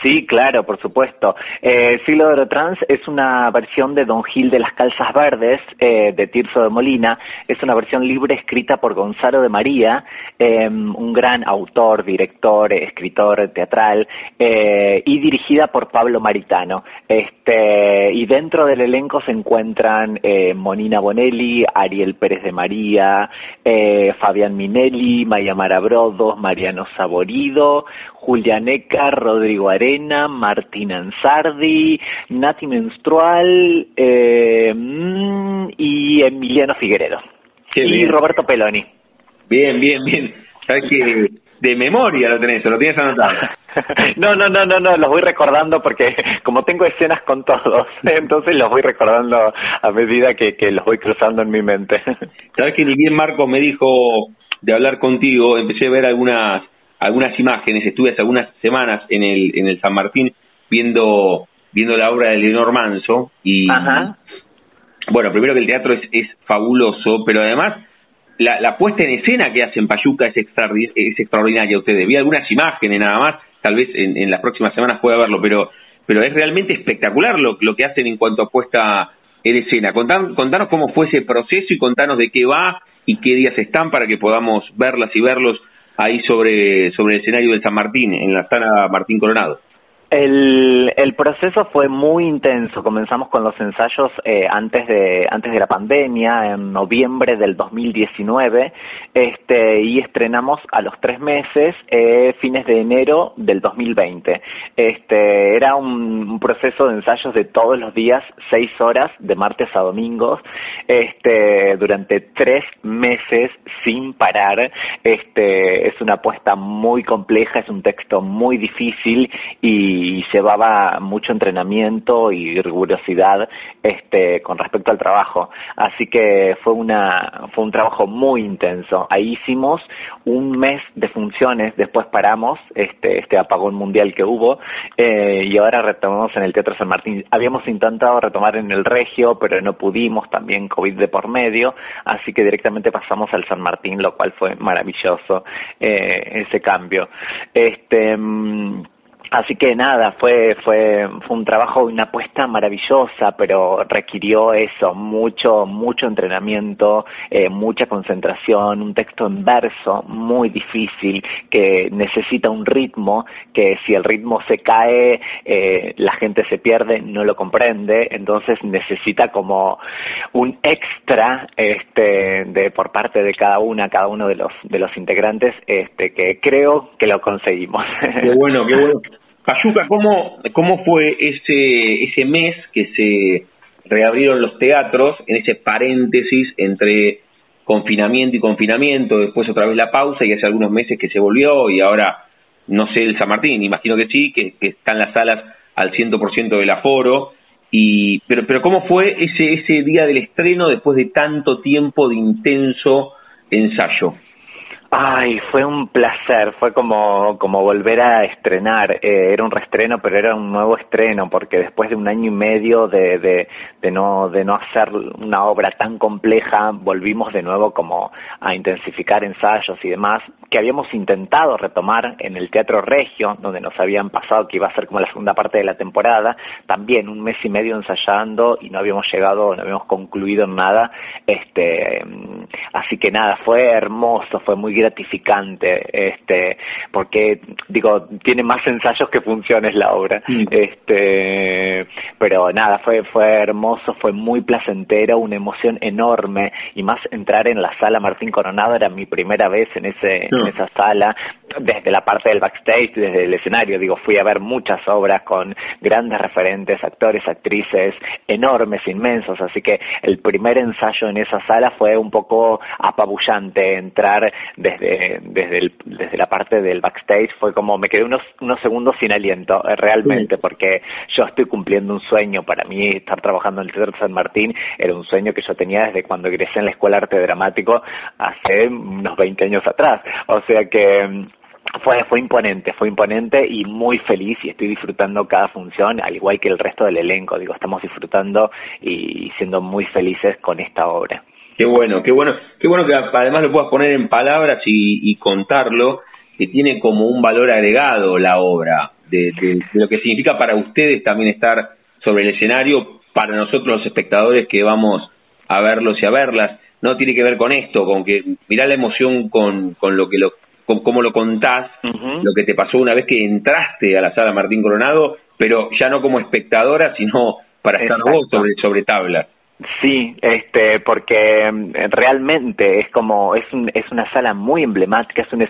Sí, claro, por supuesto. Eh, de Oro Trans es una versión de Don Gil de las Calzas Verdes, eh, de Tirso de Molina. Es una versión libre escrita por Gonzalo de María, em, un gran autor, director, escritor teatral, eh, y dirigida por Pablo Maritano. Este, y dentro del elenco se encuentran eh, Monina Bonelli, Ariel Pérez de María, eh, Fabián Minelli, Maya Marabrodos, Mariano Saborido, Julianeca, Rodrigo Arena, Martín Ansardi, Nati Menstrual eh, mm, y Emiliano Figueredo. y Roberto Peloni. Bien, bien, bien. Sabes que de memoria lo tenés, lo tienes anotado. no, no, no, no, no, los voy recordando porque como tengo escenas con todos, entonces los voy recordando a medida que, que los voy cruzando en mi mente. Sabes que ni bien Marco me dijo de hablar contigo, empecé a ver algunas algunas imágenes, estuve hace algunas semanas en el en el San Martín viendo viendo la obra de Leonor Manso y bueno, primero que el teatro es, es fabuloso, pero además la, la, puesta en escena que hacen Payuca es, es extraordinaria. Ustedes vi algunas imágenes nada más, tal vez en, en las próximas semanas pueda verlo, pero pero es realmente espectacular lo, lo que hacen en cuanto a puesta en escena. Contanos, contanos cómo fue ese proceso y contanos de qué va y qué días están para que podamos verlas y verlos ahí sobre, sobre el escenario del San Martín, en la sala Martín Coronado. El, el proceso fue muy intenso. Comenzamos con los ensayos eh, antes de antes de la pandemia, en noviembre del 2019, este, y estrenamos a los tres meses, eh, fines de enero del 2020. Este, era un, proceso de ensayos de todos los días, seis horas, de martes a domingos, este, durante tres meses sin parar. Este, es una apuesta muy compleja, es un texto muy difícil y y llevaba mucho entrenamiento y rigurosidad este con respecto al trabajo. Así que fue una fue un trabajo muy intenso. Ahí hicimos un mes de funciones después paramos este este apagón mundial que hubo eh, y ahora retomamos en el Teatro San Martín. Habíamos intentado retomar en el Regio pero no pudimos también covid de por medio así que directamente pasamos al San Martín lo cual fue maravilloso eh, ese cambio. Este mm, Así que nada, fue, fue, fue un trabajo, una apuesta maravillosa, pero requirió eso, mucho, mucho entrenamiento, eh, mucha concentración, un texto en verso muy difícil, que necesita un ritmo, que si el ritmo se cae, eh, la gente se pierde, no lo comprende, entonces necesita como un extra, este, de, por parte de cada una, cada uno de los, de los integrantes, este, que creo que lo conseguimos. Qué bueno, qué bueno. Payuca, ¿cómo, ¿cómo fue ese, ese mes que se reabrieron los teatros, en ese paréntesis entre confinamiento y confinamiento, después otra vez la pausa y hace algunos meses que se volvió y ahora no sé el San Martín, imagino que sí, que, que están las salas al 100% del aforo, y, pero, pero ¿cómo fue ese, ese día del estreno después de tanto tiempo de intenso ensayo? Ay, fue un placer, fue como, como volver a estrenar, eh, era un reestreno, pero era un nuevo estreno, porque después de un año y medio de, de, de, no, de no hacer una obra tan compleja, volvimos de nuevo como a intensificar ensayos y demás, que habíamos intentado retomar en el Teatro Regio, donde nos habían pasado que iba a ser como la segunda parte de la temporada, también un mes y medio ensayando y no habíamos llegado, no habíamos concluido nada, este, así que nada, fue hermoso, fue muy gratificante, este, porque digo, tiene más ensayos que funciones la obra, este, pero nada, fue, fue hermoso, fue muy placentero, una emoción enorme, y más entrar en la sala Martín Coronado era mi primera vez en ese, en esa sala, desde la parte del backstage, desde el escenario, digo, fui a ver muchas obras con grandes referentes, actores, actrices, enormes, inmensos, así que el primer ensayo en esa sala fue un poco apabullante, entrar de desde, desde, el, desde la parte del backstage fue como me quedé unos, unos segundos sin aliento, eh, realmente, porque yo estoy cumpliendo un sueño. Para mí, estar trabajando en el Teatro San Martín era un sueño que yo tenía desde cuando egresé en la Escuela de Arte Dramático hace unos 20 años atrás. O sea que mm, fue, fue imponente, fue imponente y muy feliz y estoy disfrutando cada función, al igual que el resto del elenco. Digo, estamos disfrutando y siendo muy felices con esta obra. Qué bueno, qué bueno, qué bueno que además lo puedas poner en palabras y, contarlo, que tiene como un valor agregado la obra, de, lo que significa para ustedes también estar sobre el escenario, para nosotros los espectadores que vamos a verlos y a verlas. No tiene que ver con esto, con que mirá la emoción con, con lo que lo, con cómo lo contás, lo que te pasó una vez que entraste a la sala Martín Coronado, pero ya no como espectadora, sino para estar vos sobre, sobre tablas. Sí, este, porque mm, realmente es como, es, un, es una sala muy emblemática, es un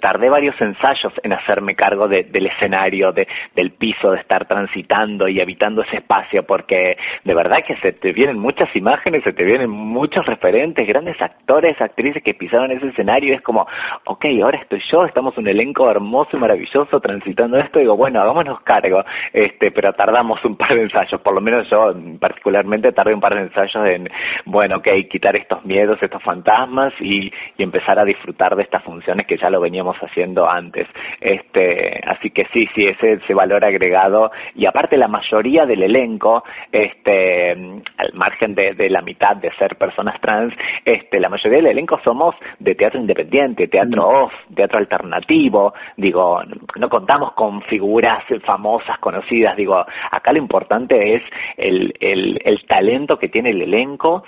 tardé varios ensayos en hacerme cargo del escenario, de, del piso, de estar transitando y habitando ese espacio, porque de verdad que se te vienen muchas imágenes, se te vienen muchos referentes, grandes actores, actrices que pisaron ese escenario, y es como, ok, ahora estoy yo, estamos un elenco hermoso y maravilloso transitando esto, digo, bueno, hagámonos cargo, este, pero tardamos un par de ensayos, por lo menos yo particularmente tardé un par de ensayos en, bueno, ok, quitar estos miedos, estos fantasmas y, y empezar a disfrutar de estas funciones que ya lo veníamos haciendo antes. Este, así que sí, sí, ese, ese valor agregado y aparte la mayoría del elenco, este, al margen de, de la mitad de ser personas trans, este, la mayoría del elenco somos de teatro independiente, teatro mm. off, teatro alternativo, digo, no contamos con figuras famosas, conocidas, digo, acá lo importante es el, el, el talento que tiene el elenco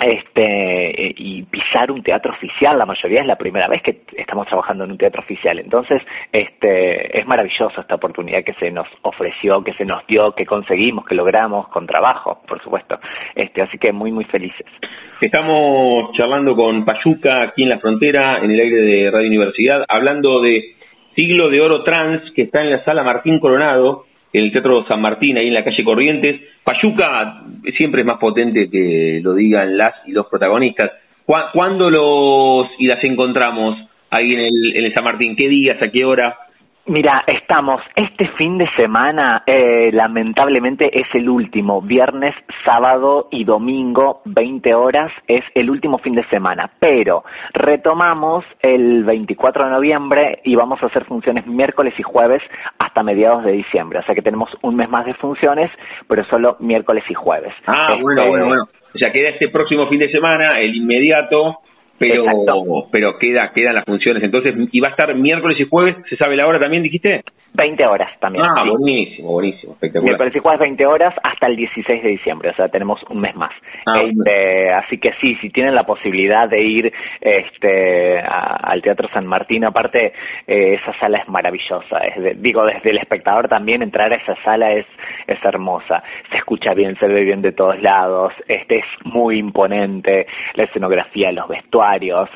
este y pisar un teatro oficial la mayoría es la primera vez que estamos trabajando en un teatro oficial. Entonces este es maravilloso esta oportunidad que se nos ofreció que se nos dio que conseguimos que logramos con trabajo por supuesto. Este así que muy muy felices. Estamos charlando con Payuca aquí en la frontera en el aire de Radio Universidad hablando de siglo de oro trans que está en la sala Martín Coronado en el Teatro San Martín, ahí en la calle Corrientes. Payuca siempre es más potente que lo digan las y los protagonistas. ¿Cuándo los y las encontramos ahí en el, en el San Martín? ¿Qué días? ¿A qué hora? Mira, estamos este fin de semana, eh, lamentablemente es el último, viernes, sábado y domingo, 20 horas, es el último fin de semana, pero retomamos el 24 de noviembre y vamos a hacer funciones miércoles y jueves hasta mediados de diciembre, o sea que tenemos un mes más de funciones, pero solo miércoles y jueves. Ah, bueno, bueno, bueno. O sea, queda este próximo fin de semana, el inmediato, pero pero queda quedan las funciones. Entonces, ¿y va a estar miércoles y jueves? ¿Se sabe la hora también, dijiste? 20 horas también. Ah, buenísimo, buenísimo, espectacular. Miércoles y jueves 20 horas hasta el 16 de diciembre, o sea, tenemos un mes más. Ah, este, así que sí, si tienen la posibilidad de ir este, al Teatro San Martín, aparte, eh, esa sala es maravillosa. Es digo, desde el espectador también entrar a esa sala es, es hermosa. Se escucha bien, se ve bien de todos lados, este es muy imponente, la escenografía, los vestuarios,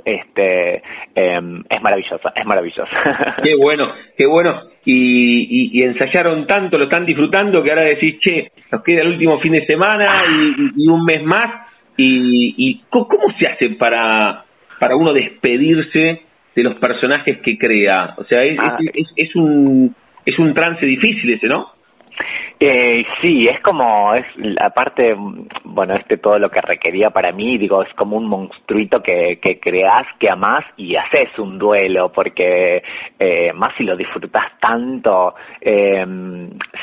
este, em, es maravillosa, es maravillosa. Qué bueno, qué bueno y, ensayaron tanto, lo están disfrutando, que ahora decís, che, nos queda el último fin de semana y, un mes más. ¿Y, cómo se hace para, para uno despedirse de los personajes que crea? O sea, es, ah. es, es, un, es un trance difícil ese, ¿no? Eh, sí, es como, es aparte, bueno, este todo lo que requería para mí, digo, es como un monstruito que, que creas, que amás y haces un duelo, porque eh, más si lo disfrutas tanto, eh,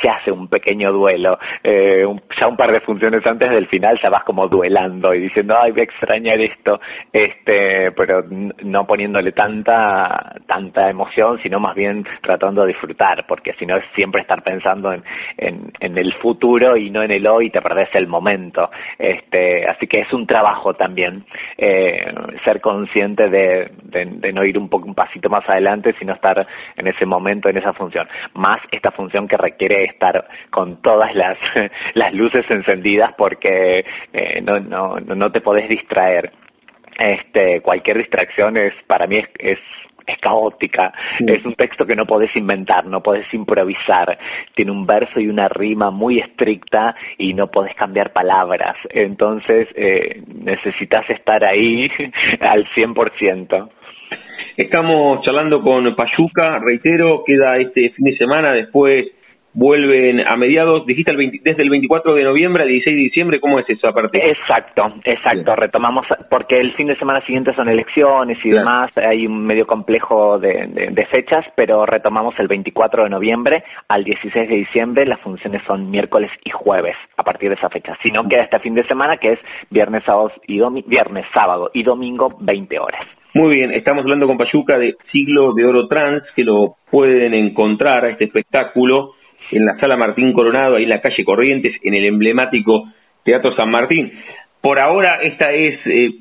se hace un pequeño duelo. Eh, ya un par de funciones antes del final ya vas como duelando y diciendo, ay, voy a extrañar esto, este, pero no poniéndole tanta, tanta emoción, sino más bien tratando de disfrutar, porque si no es siempre estar pensando en, en en, el futuro y no en el hoy, te perdés el momento. Este, así que es un trabajo también eh, ser consciente de, de, no ir un poco un pasito más adelante, sino estar en ese momento, en esa función. Más esta función que requiere estar con todas las, las luces encendidas porque eh, no, no, no te podés distraer este cualquier distracción es para mí es, es es caótica, es un texto que no podés inventar, no podés improvisar, tiene un verso y una rima muy estricta y no podés cambiar palabras, entonces eh, necesitas estar ahí al 100%. Estamos charlando con Payuca, reitero, queda este fin de semana, después vuelven a mediados, dijiste el desde el 24 de noviembre al 16 de diciembre, ¿cómo es eso aparte? Exacto, exacto, retomamos, porque el fin de semana siguiente son elecciones y demás, hay un medio complejo de, de, fechas, pero retomamos el 24 de noviembre al 16 de diciembre, las funciones son miércoles y jueves a partir de esa fecha, si no queda este fin de semana que es viernes, sábado y, viernes, sábado y domingo 20 horas. Muy bien, estamos hablando con Payuca de Siglo de Oro Trans, que lo pueden encontrar a este espectáculo en la sala Martín Coronado, ahí en la calle Corrientes, en el emblemático Teatro San Martín. Por ahora esta es eh,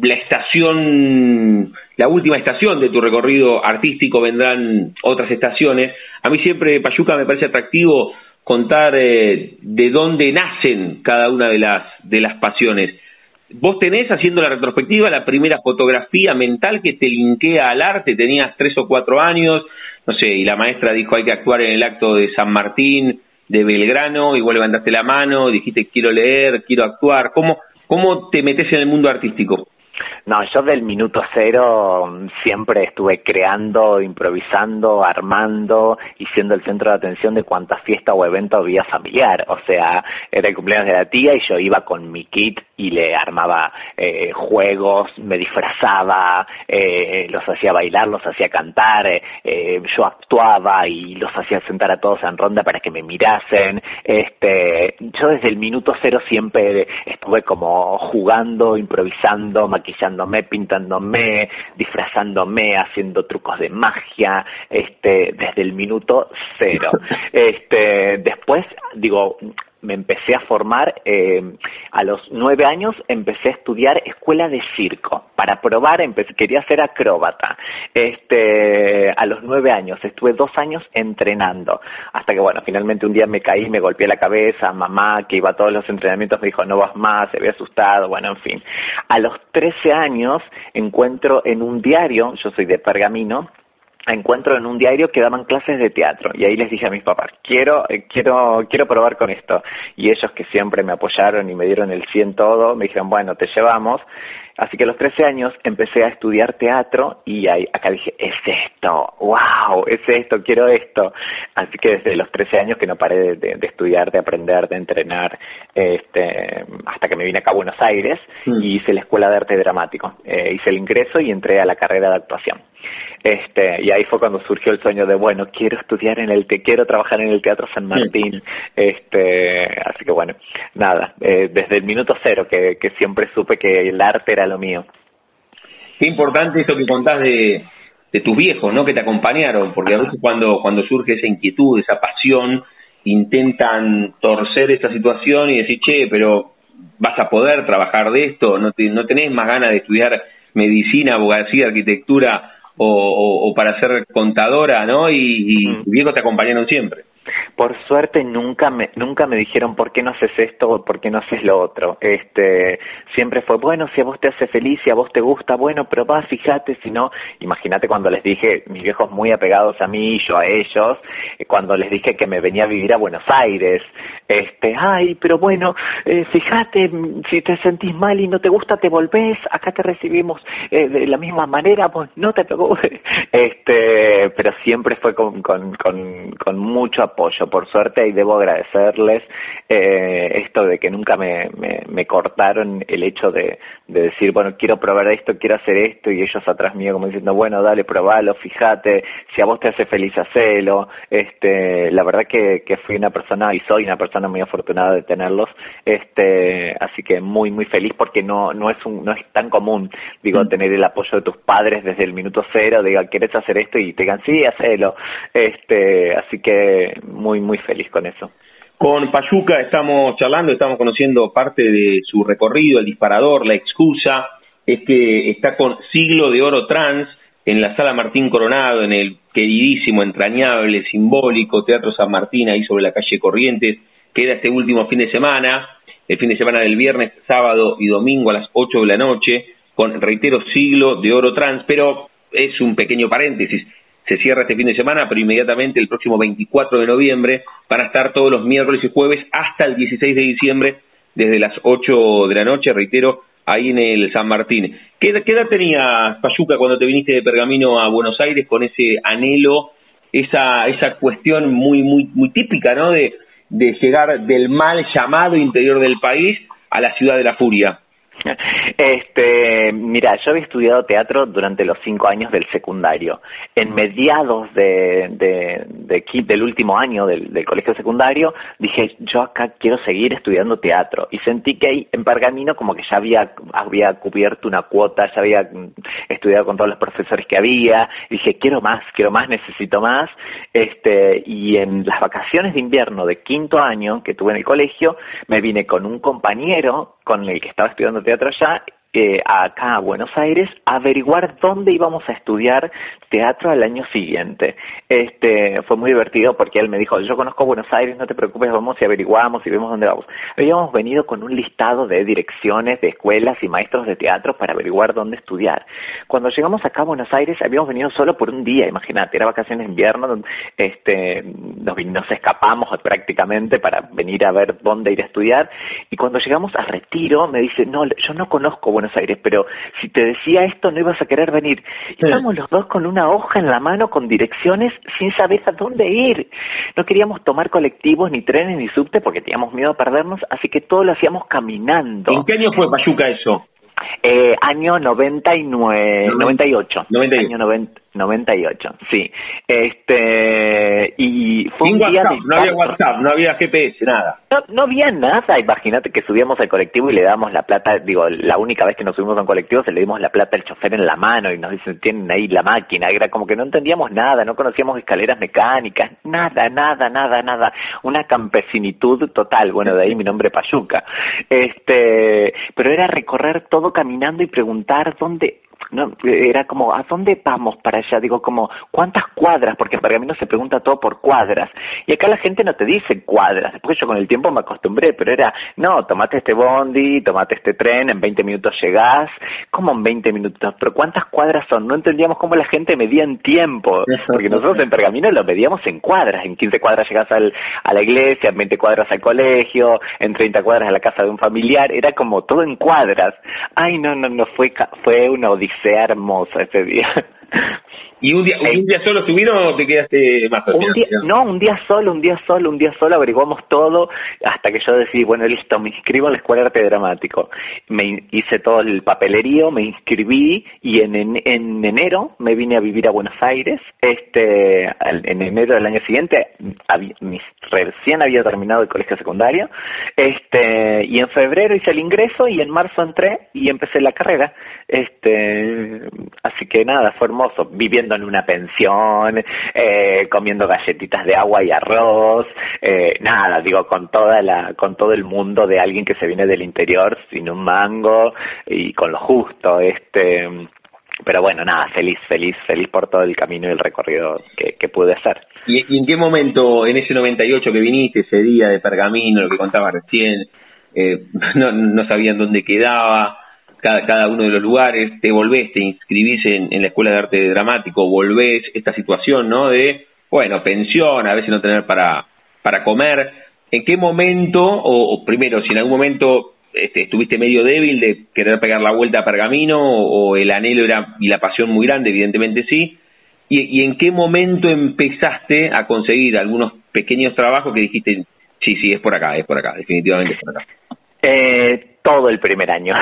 la estación, la última estación de tu recorrido artístico, vendrán otras estaciones. A mí siempre Payuca me parece atractivo contar eh, de dónde nacen cada una de las, de las pasiones. Vos tenés, haciendo la retrospectiva, la primera fotografía mental que te linkea al arte, tenías tres o cuatro años, no sé, y la maestra dijo hay que actuar en el acto de San Martín, de Belgrano, vos levantaste la mano, dijiste quiero leer, quiero actuar. ¿Cómo, cómo te metes en el mundo artístico? No, yo del minuto cero mm, siempre estuve creando, improvisando, armando y siendo el centro de atención de cuanta fiesta o evento había familiar. O sea, era el cumpleaños de la tía y yo iba con mi kit y le armaba eh, juegos, me disfrazaba, eh, los hacía bailar, los hacía cantar, eh, yo actuaba y los hacía sentar a todos en ronda para que me mirasen. Este, yo desde el minuto cero siempre estuve como jugando, improvisando, maquillándome, pintándome, disfrazándome, haciendo trucos de magia, este, desde el minuto cero. Este, después, digo, me empecé a formar, eh, a los nueve años empecé a estudiar escuela de circo, para probar, empecé, quería ser acróbata, este, a los nueve años, estuve dos años entrenando, hasta que bueno, finalmente un día me caí, me golpeé la cabeza, mamá que iba a todos los entrenamientos me dijo no vas más, se había asustado, bueno, en fin. A los trece años encuentro en un diario, yo soy de Pergamino, encuentro en un diario que daban clases de teatro y ahí les dije a mis papás, quiero, eh, quiero, quiero probar con esto. Y ellos que siempre me apoyaron y me dieron el 100 todo, me dijeron, bueno, te llevamos. Así que a los 13 años empecé a estudiar teatro y ahí, acá dije, es esto, wow, es esto, quiero esto. Así que desde los 13 años que no paré de, estudiar, de aprender, de entrenar, este, hasta que me vine acá a Buenos Aires mm. y hice la Escuela de Arte Dramático. Eh, hice el ingreso y entré a la carrera de actuación. Este, y ahí fue cuando surgió el sueño de, bueno, quiero estudiar en el, te quiero trabajar en el Teatro San Martín. Este, así que bueno, nada, eh, desde el minuto cero que, que siempre supe que el arte era lo mío. Qué importante eso que contás de, de tus viejos, ¿no? Que te acompañaron, porque a veces cuando, cuando surge esa inquietud, esa pasión, intentan torcer esta situación y decir, che, pero vas a poder trabajar de esto, no, te, no tenés más ganas de estudiar medicina, abogacía, arquitectura o, o, para ser contadora, ¿no? Y, y mm. viejos te acompañaron siempre. Por suerte nunca me nunca me dijeron por qué no haces esto o por qué no haces lo otro. Este, siempre fue bueno, si a vos te hace feliz, si a vos te gusta, bueno, pero va, fíjate, si no, imagínate cuando les dije, mis viejos muy apegados a mí y yo a ellos, eh, cuando les dije que me venía a vivir a Buenos Aires, este, ay, pero bueno, eh, fíjate, si te sentís mal y no te gusta, te volvés, acá te recibimos eh, de la misma manera, pues no te preocupes. Este, pero siempre fue con, con, con, con mucho apoyo, por suerte, y debo agradecerles eh, esto de que nunca me, me, cortaron el hecho de, de, decir, bueno, quiero probar esto, quiero hacer esto, y ellos atrás mío como diciendo, bueno, dale, probalo, fíjate, si a vos te hace feliz, hacelo. Este, la verdad que, que fui una persona, y soy una persona muy afortunada de tenerlos, este, así que muy, muy feliz porque no, no es un, no es tan común, digo, mm. tener el apoyo de tus padres desde el minuto cero, digan, ¿quieres hacer esto? Y te digan, sí, hacelo. Este, así que muy, muy feliz con eso. Con Payuca estamos charlando, estamos conociendo parte de su recorrido, el disparador, la excusa, es que está con Siglo de Oro Trans en la Sala Martín Coronado, en el queridísimo, entrañable, simbólico Teatro San Martín, ahí sobre la calle Corrientes, queda este último fin de semana, el fin de semana del viernes, sábado y domingo a las 8 de la noche, con, reitero, Siglo de Oro Trans, pero es un pequeño paréntesis, se cierra este fin de semana, pero inmediatamente el próximo 24 de noviembre van a estar todos los miércoles y jueves hasta el 16 de diciembre, desde las 8 de la noche, reitero, ahí en el San Martín. ¿Qué, edad tenías, Payuca, cuando te viniste de Pergamino a Buenos Aires con ese anhelo, esa, esa cuestión muy, muy, muy típica, ¿no? De, de llegar del mal llamado interior del país a la ciudad de la furia. Este, mira, yo había estudiado teatro durante los cinco años del secundario. En mediados de, de, de del último año del, colegio secundario, dije, yo acá quiero seguir estudiando teatro. Y sentí que ahí en Pergamino como que ya había, cubierto una cuota, ya había estudiado con todos los profesores que había. Y dije, quiero más, quiero más, necesito más. Este, y en las vacaciones de invierno de quinto año que tuve en el colegio, me vine con un compañero con el que estaba estudiando teatro allá eh, acá a Buenos Aires averiguar dónde íbamos a estudiar teatro al año siguiente. Este, fue muy divertido porque él me dijo, yo conozco Buenos Aires, no te preocupes, vamos y averiguamos y vemos dónde vamos. Habíamos venido con un listado de direcciones, de escuelas y maestros de teatro para averiguar dónde estudiar. Cuando llegamos acá a Buenos Aires habíamos venido solo por un día, imagínate, era vacaciones de invierno, este, nos, nos escapamos prácticamente para venir a ver dónde ir a estudiar y cuando llegamos a Retiro me dice, no, yo no conozco Buenos Aires, pero si te decía esto no ibas a querer venir. Estamos los dos con una hoja en la mano con direcciones sin saber a dónde ir. No queríamos tomar colectivos, ni trenes, ni subte porque teníamos miedo a perdernos, así que todo lo hacíamos caminando. ¿En qué año fue Payuca eso? Eh, año 99, 98. 98. Año 90. 98, sí. Este, y fue un día no había WhatsApp, no había GPS, nada. No, no había nada, imagínate que subíamos al colectivo y le damos la plata, digo, la única vez que nos subimos a un colectivo se le dimos la plata al chofer en la mano y nos dicen, tienen ahí la máquina, era como que no entendíamos nada, no conocíamos escaleras mecánicas, nada, nada, nada, nada, una campesinitud total, bueno, de ahí mi nombre Payuca. Este, pero era recorrer todo caminando y preguntar dónde, no, era como, ¿a dónde vamos para allá? Digo, como, ¿cuántas cuadras? Porque en Pergamino se pregunta todo por cuadras. Y acá la gente no te dice cuadras. Después yo con el tiempo me acostumbré, pero era, no, tomate este bondi, tomate este tren, en 20 minutos llegás. ¿Cómo en 20 minutos? ¿Pero cuántas cuadras son? No entendíamos cómo la gente medía en tiempo. Porque nosotros en Pergamino lo medíamos en cuadras. En 15 cuadras llegás al, a la iglesia, en 20 cuadras al colegio, en 30 cuadras a la casa de un familiar. Era como todo en cuadras. Ay, no, no, no, fue, fue una odisea sea hermosa ese día. ¿Y un día, un día solo estuvieron o te quedaste más un día, No, un día solo, un día solo, un día solo, averiguamos todo hasta que yo decidí, bueno, listo, me inscribo en la Escuela de Arte Dramático. Me hice todo el papelerío, me inscribí y en, en, enero me vine a vivir a Buenos Aires. Este, en enero del año siguiente, recién había terminado el colegio secundario. Este, y en febrero hice el ingreso y en marzo entré y empecé la carrera. Este, así que nada, fue hermoso, viviendo en una pensión, eh, comiendo galletitas de agua y arroz, eh, nada, digo, con toda la, con todo el mundo de alguien que se viene del interior sin un mango y con lo justo, este, pero bueno, nada, feliz, feliz, feliz por todo el camino y el recorrido que, que pude hacer. ¿Y, en qué momento, en ese 98 que viniste, ese día de Pergamino, lo que contaba recién, eh, no, no sabían dónde quedaba? Cada, cada uno de los lugares, te volvés, te inscribís en, la Escuela de Arte Dramático, volvés, esta situación, ¿no? De, bueno, pensión, a veces no tener para, para comer. ¿En qué momento, o, primero, si en algún momento este, estuviste medio débil de querer pegar la vuelta a Pergamino, o, el anhelo era, y la pasión muy grande, evidentemente sí, y, y en qué momento empezaste a conseguir algunos pequeños trabajos que dijiste, sí, sí, es por acá, es por acá, definitivamente es por acá? Eh, todo el primer año.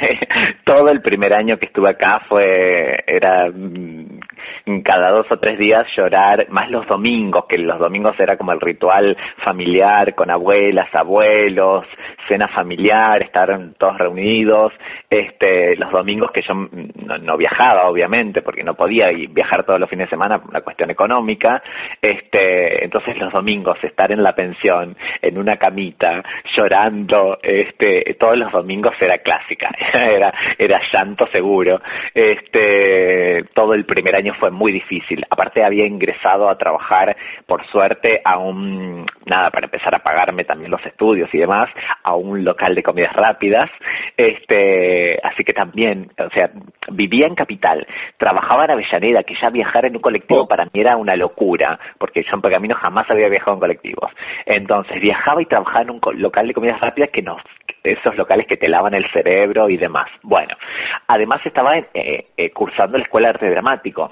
todo el primer año que estuve acá fue, era mm, cada dos o tres días llorar, más los domingos, que los domingos era como el ritual familiar con abuelas, abuelos, cena familiar, estar todos reunidos, este, los domingos que yo no, viajaba obviamente porque no podía viajar todos los fines de semana por una cuestión económica, este, entonces los domingos estar en la pensión, en una camita, llorando, este, todos los domingos era clásica, era, era llanto seguro, este, todo el primer año fue muy difícil, aparte había ingresado a trabajar, por suerte, a un, nada, para empezar a pagarme también los estudios y demás, a un local de comidas rápidas, este, así que también, o sea, vivía en Capital, trabajaba en Avellaneda, que ya viajar en un colectivo oh. para mí era una locura, porque yo en Pergamino jamás había viajado en colectivos. Entonces viajaba y trabajaba en un local de comidas rápidas que nos, esos locales que te lavan el cerebro y demás. Bueno, además estaba eh, eh, cursando la escuela de arte dramático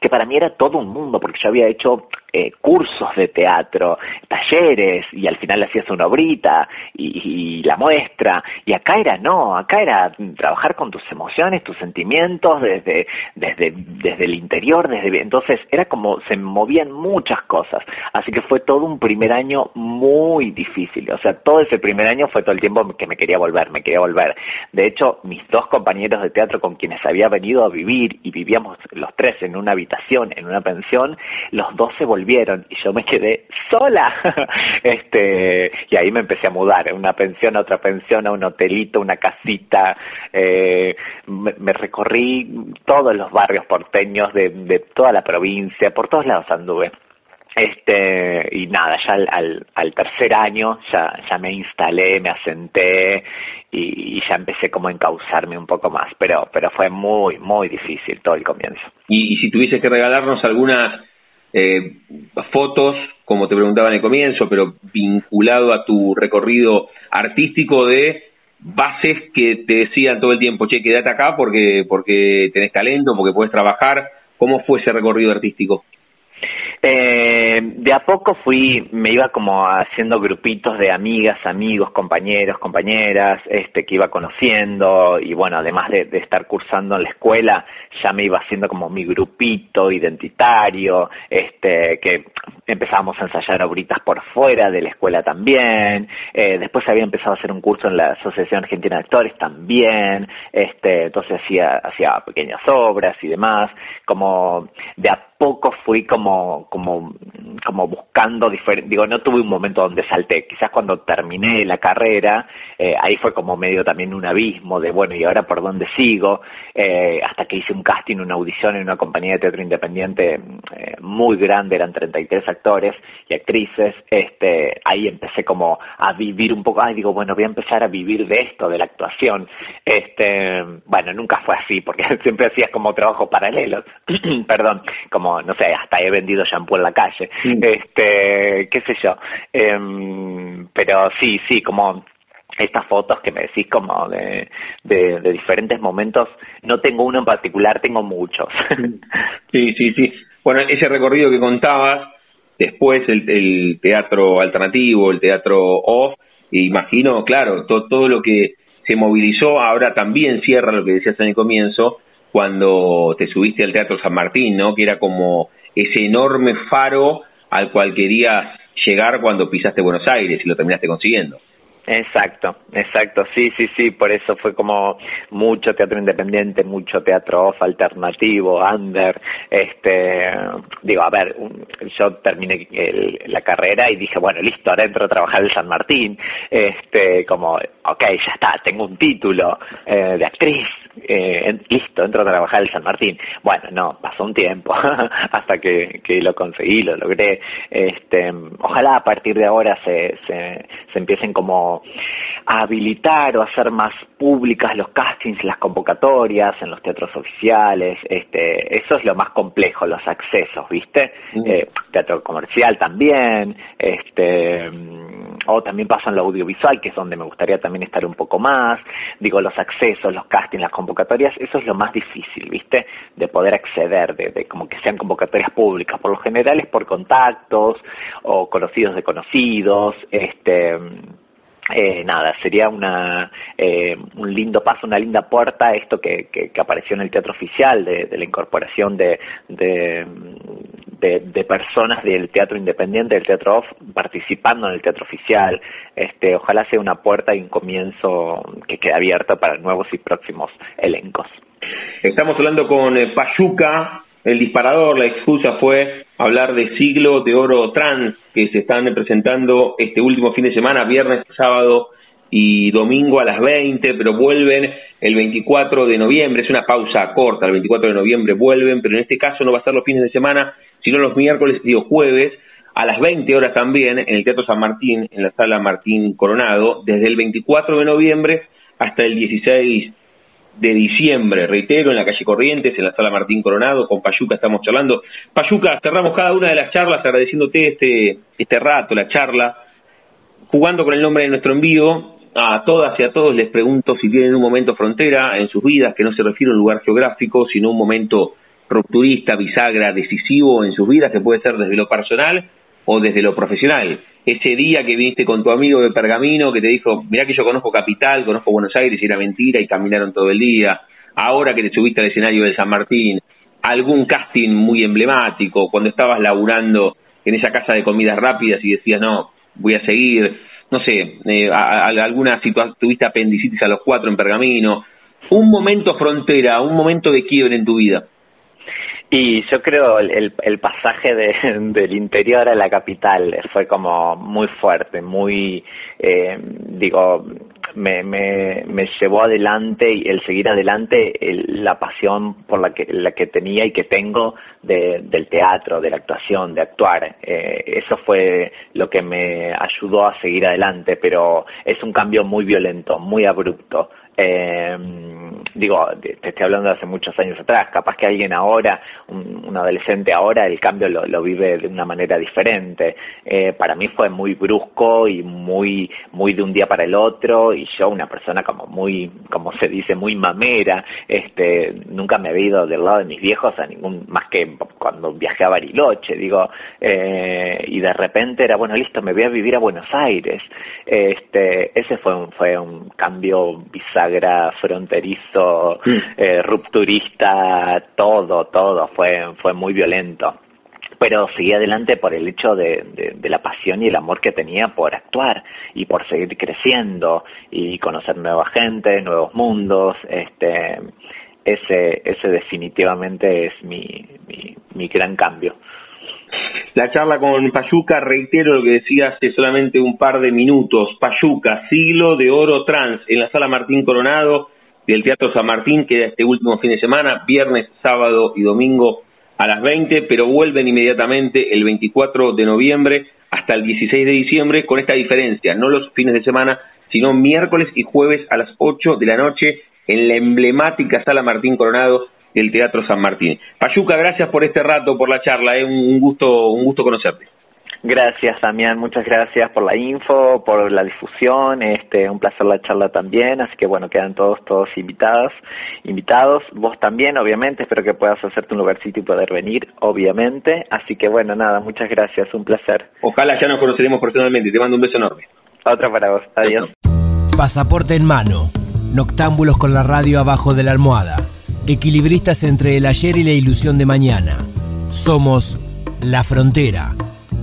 que para mí era todo un mundo, porque yo había hecho eh, cursos de teatro, talleres, y al final hacías una obrita y, la muestra, y acá era no, acá era trabajar con tus emociones, tus sentimientos desde, desde, desde el interior, desde entonces era como se movían muchas cosas, así que fue todo un primer año muy difícil, o sea, todo ese primer año fue todo el tiempo que me quería volver, me quería volver. De hecho, mis dos compañeros de teatro con quienes había venido a vivir y vivíamos los tres en una habitación, en una pensión, los dos se volvieron volvieron y yo me quedé sola. este, y ahí me empecé a mudar, una pensión a otra pensión, a un hotelito, una casita. Eh, me, recorrí todos los barrios porteños de, de toda la provincia, por todos lados anduve. Este, y nada, ya al, al, tercer año ya, ya me instalé, me asenté y, ya empecé como a encauzarme un poco más, pero, pero fue muy, muy difícil todo el comienzo. Y, si tuviese que regalarnos algunas eh, fotos, como te preguntaba en el comienzo, pero vinculado a tu recorrido artístico de bases que te decían todo el tiempo, che, quédate acá porque, porque tenés talento, porque puedes trabajar. ¿Cómo fue ese recorrido artístico? Eh, de a poco fui, me iba como haciendo grupitos de amigas, amigos, compañeros, compañeras, este, que iba conociendo y bueno, además de, estar cursando en la escuela, ya me iba haciendo como mi grupito identitario, este, que empezábamos a ensayar obritas por fuera de la escuela también, eh, después había empezado a hacer un curso en la Asociación Argentina de Actores también, este, entonces hacía, hacía pequeñas obras y demás, como de a poco fui como, como, como buscando diferente, digo, no tuve un momento donde salté, quizás cuando terminé la carrera, eh, ahí fue como medio también un abismo de, bueno, ¿y ahora por dónde sigo? Eh, hasta que hice un casting, una audición en una compañía de teatro independiente eh, muy grande, eran 33 actores y actrices, este, ahí empecé como a vivir un poco, ay, digo, bueno, voy a empezar a vivir de esto, de la actuación, este, bueno, nunca fue así, porque siempre hacías como trabajo paralelos, perdón, como no sé, hasta he vendido shampoo en la calle, este, qué sé yo. Em, pero sí, sí, como estas fotos que me decís como de, de, diferentes momentos, no tengo uno en particular, tengo muchos. sí, sí, sí. Bueno, ese recorrido que contabas, después el, el teatro alternativo, el teatro off, imagino, claro, todo, todo lo que se movilizó ahora también cierra lo que decías en el comienzo, cuando te subiste al Teatro San Martín, ¿no? Que era como ese enorme faro al cual querías llegar cuando pisaste Buenos Aires y lo terminaste consiguiendo. Exacto, exacto, sí, sí, sí, por eso fue como mucho teatro independiente, mucho teatro off alternativo, under, este, digo, a ver, yo terminé la carrera y dije, bueno, listo, ahora entro a trabajar en San Martín, este, como, ok, ya está, tengo un título eh, de actriz, eh, listo, entro a trabajar en San Martín. Bueno, no, pasó un tiempo hasta que, que lo conseguí, lo logré, este, ojalá a partir de ahora se, se, se empiecen como a habilitar o hacer más públicas los castings, las convocatorias en los teatros oficiales, este, eso es lo más complejo, los accesos, ¿viste? Mm. Eh, teatro comercial también, este, o también pasa en lo audiovisual, que es donde me gustaría también estar un poco más, digo, los accesos, los castings, las convocatorias, eso es lo más difícil, ¿viste? De poder acceder, de, de como que sean convocatorias públicas, por lo general es por contactos o conocidos de conocidos, este eh, nada, sería una, eh, un lindo paso, una linda puerta esto que, que, apareció en el teatro oficial, de, la incorporación de, de, de, personas del teatro independiente, del teatro off, participando en el teatro oficial. Este, ojalá sea una puerta y un comienzo que quede abierto para nuevos y próximos elencos. Estamos hablando con eh, Payuca, el disparador, la excusa fue hablar de siglo de oro trans que se están presentando este último fin de semana, viernes, sábado y domingo a las 20, pero vuelven el 24 de noviembre, es una pausa corta, el 24 de noviembre vuelven, pero en este caso no va a ser los fines de semana, sino los miércoles y los jueves, a las 20 horas también, en el Teatro San Martín, en la sala Martín Coronado, desde el 24 de noviembre hasta el 16 de diciembre, reitero, en la calle Corrientes, en la sala Martín Coronado, con Payuca estamos charlando. Payuca, cerramos cada una de las charlas agradeciéndote este, este rato, la charla, jugando con el nombre de nuestro envío. A todas y a todos les pregunto si tienen un momento frontera en sus vidas, que no se refiere a un lugar geográfico, sino un momento rupturista, bisagra, decisivo en sus vidas, que puede ser desde lo personal o desde lo profesional. Ese día que viniste con tu amigo de Pergamino que te dijo, mirá que yo conozco Capital, conozco Buenos Aires y era mentira y caminaron todo el día. Ahora que te subiste al escenario de San Martín, algún casting muy emblemático, cuando estabas laburando en esa casa de comidas rápidas y decías, no, voy a seguir, no sé, eh, alguna situación, tuviste apendicitis a los cuatro en Pergamino, un momento frontera, un momento de quiebre en tu vida. Y yo creo el, el pasaje de, del interior a la capital fue como muy fuerte, muy, eh, digo, me, me, me llevó adelante y el seguir adelante la pasión por la que, la que tenía y que tengo de, del teatro, de la actuación, de actuar. Eh, eso fue lo que me ayudó a seguir adelante, pero es un cambio muy violento, muy abrupto. Eh, digo, te estoy hablando de hace muchos años atrás, capaz que alguien ahora, un, adolescente ahora, el cambio lo, vive de una manera diferente. Eh, para mí fue muy brusco y muy, muy de un día para el otro, y yo una persona como muy, como se dice, muy mamera, este, nunca me había ido del lado de mis viejos a ningún, más que cuando viajé a Bariloche, digo, eh, y de repente era, bueno, listo, me voy a vivir a Buenos Aires. Este, ese fue un, fue un cambio bisagra fronterizo, eh, rupturista, todo, todo, fue, fue muy violento pero seguí adelante por el hecho de, de, la pasión y el amor que tenía por actuar y por seguir creciendo y conocer nueva gente, nuevos mundos, este, ese, ese definitivamente es mi, mi, mi gran cambio. La charla con Payuca, reitero lo que decía hace solamente un par de minutos. Payuca, siglo de oro trans, en la sala Martín Coronado del Teatro San Martín, queda este último fin de semana, viernes, sábado y domingo a las 20, pero vuelven inmediatamente el 24 de noviembre hasta el 16 de diciembre, con esta diferencia, no los fines de semana, sino miércoles y jueves a las 8 de la noche en la emblemática sala Martín Coronado del Teatro San Martín. Payuca, gracias por este rato, por la charla, es un gusto, un gusto conocerte. Gracias, Damián, muchas gracias por la info, por la difusión, este, un placer la charla también, así que bueno, quedan todos, todos invitados, invitados, vos también, obviamente, espero que puedas hacerte un lugarcito y poder venir, obviamente, así que bueno, nada, muchas gracias, un placer. Ojalá ya nos conoceremos personalmente, te mando un beso enorme. Otra para vos, adiós. Pasaporte en mano, noctámbulos con la radio abajo de la almohada, equilibristas entre el ayer y la ilusión de mañana. Somos La Frontera.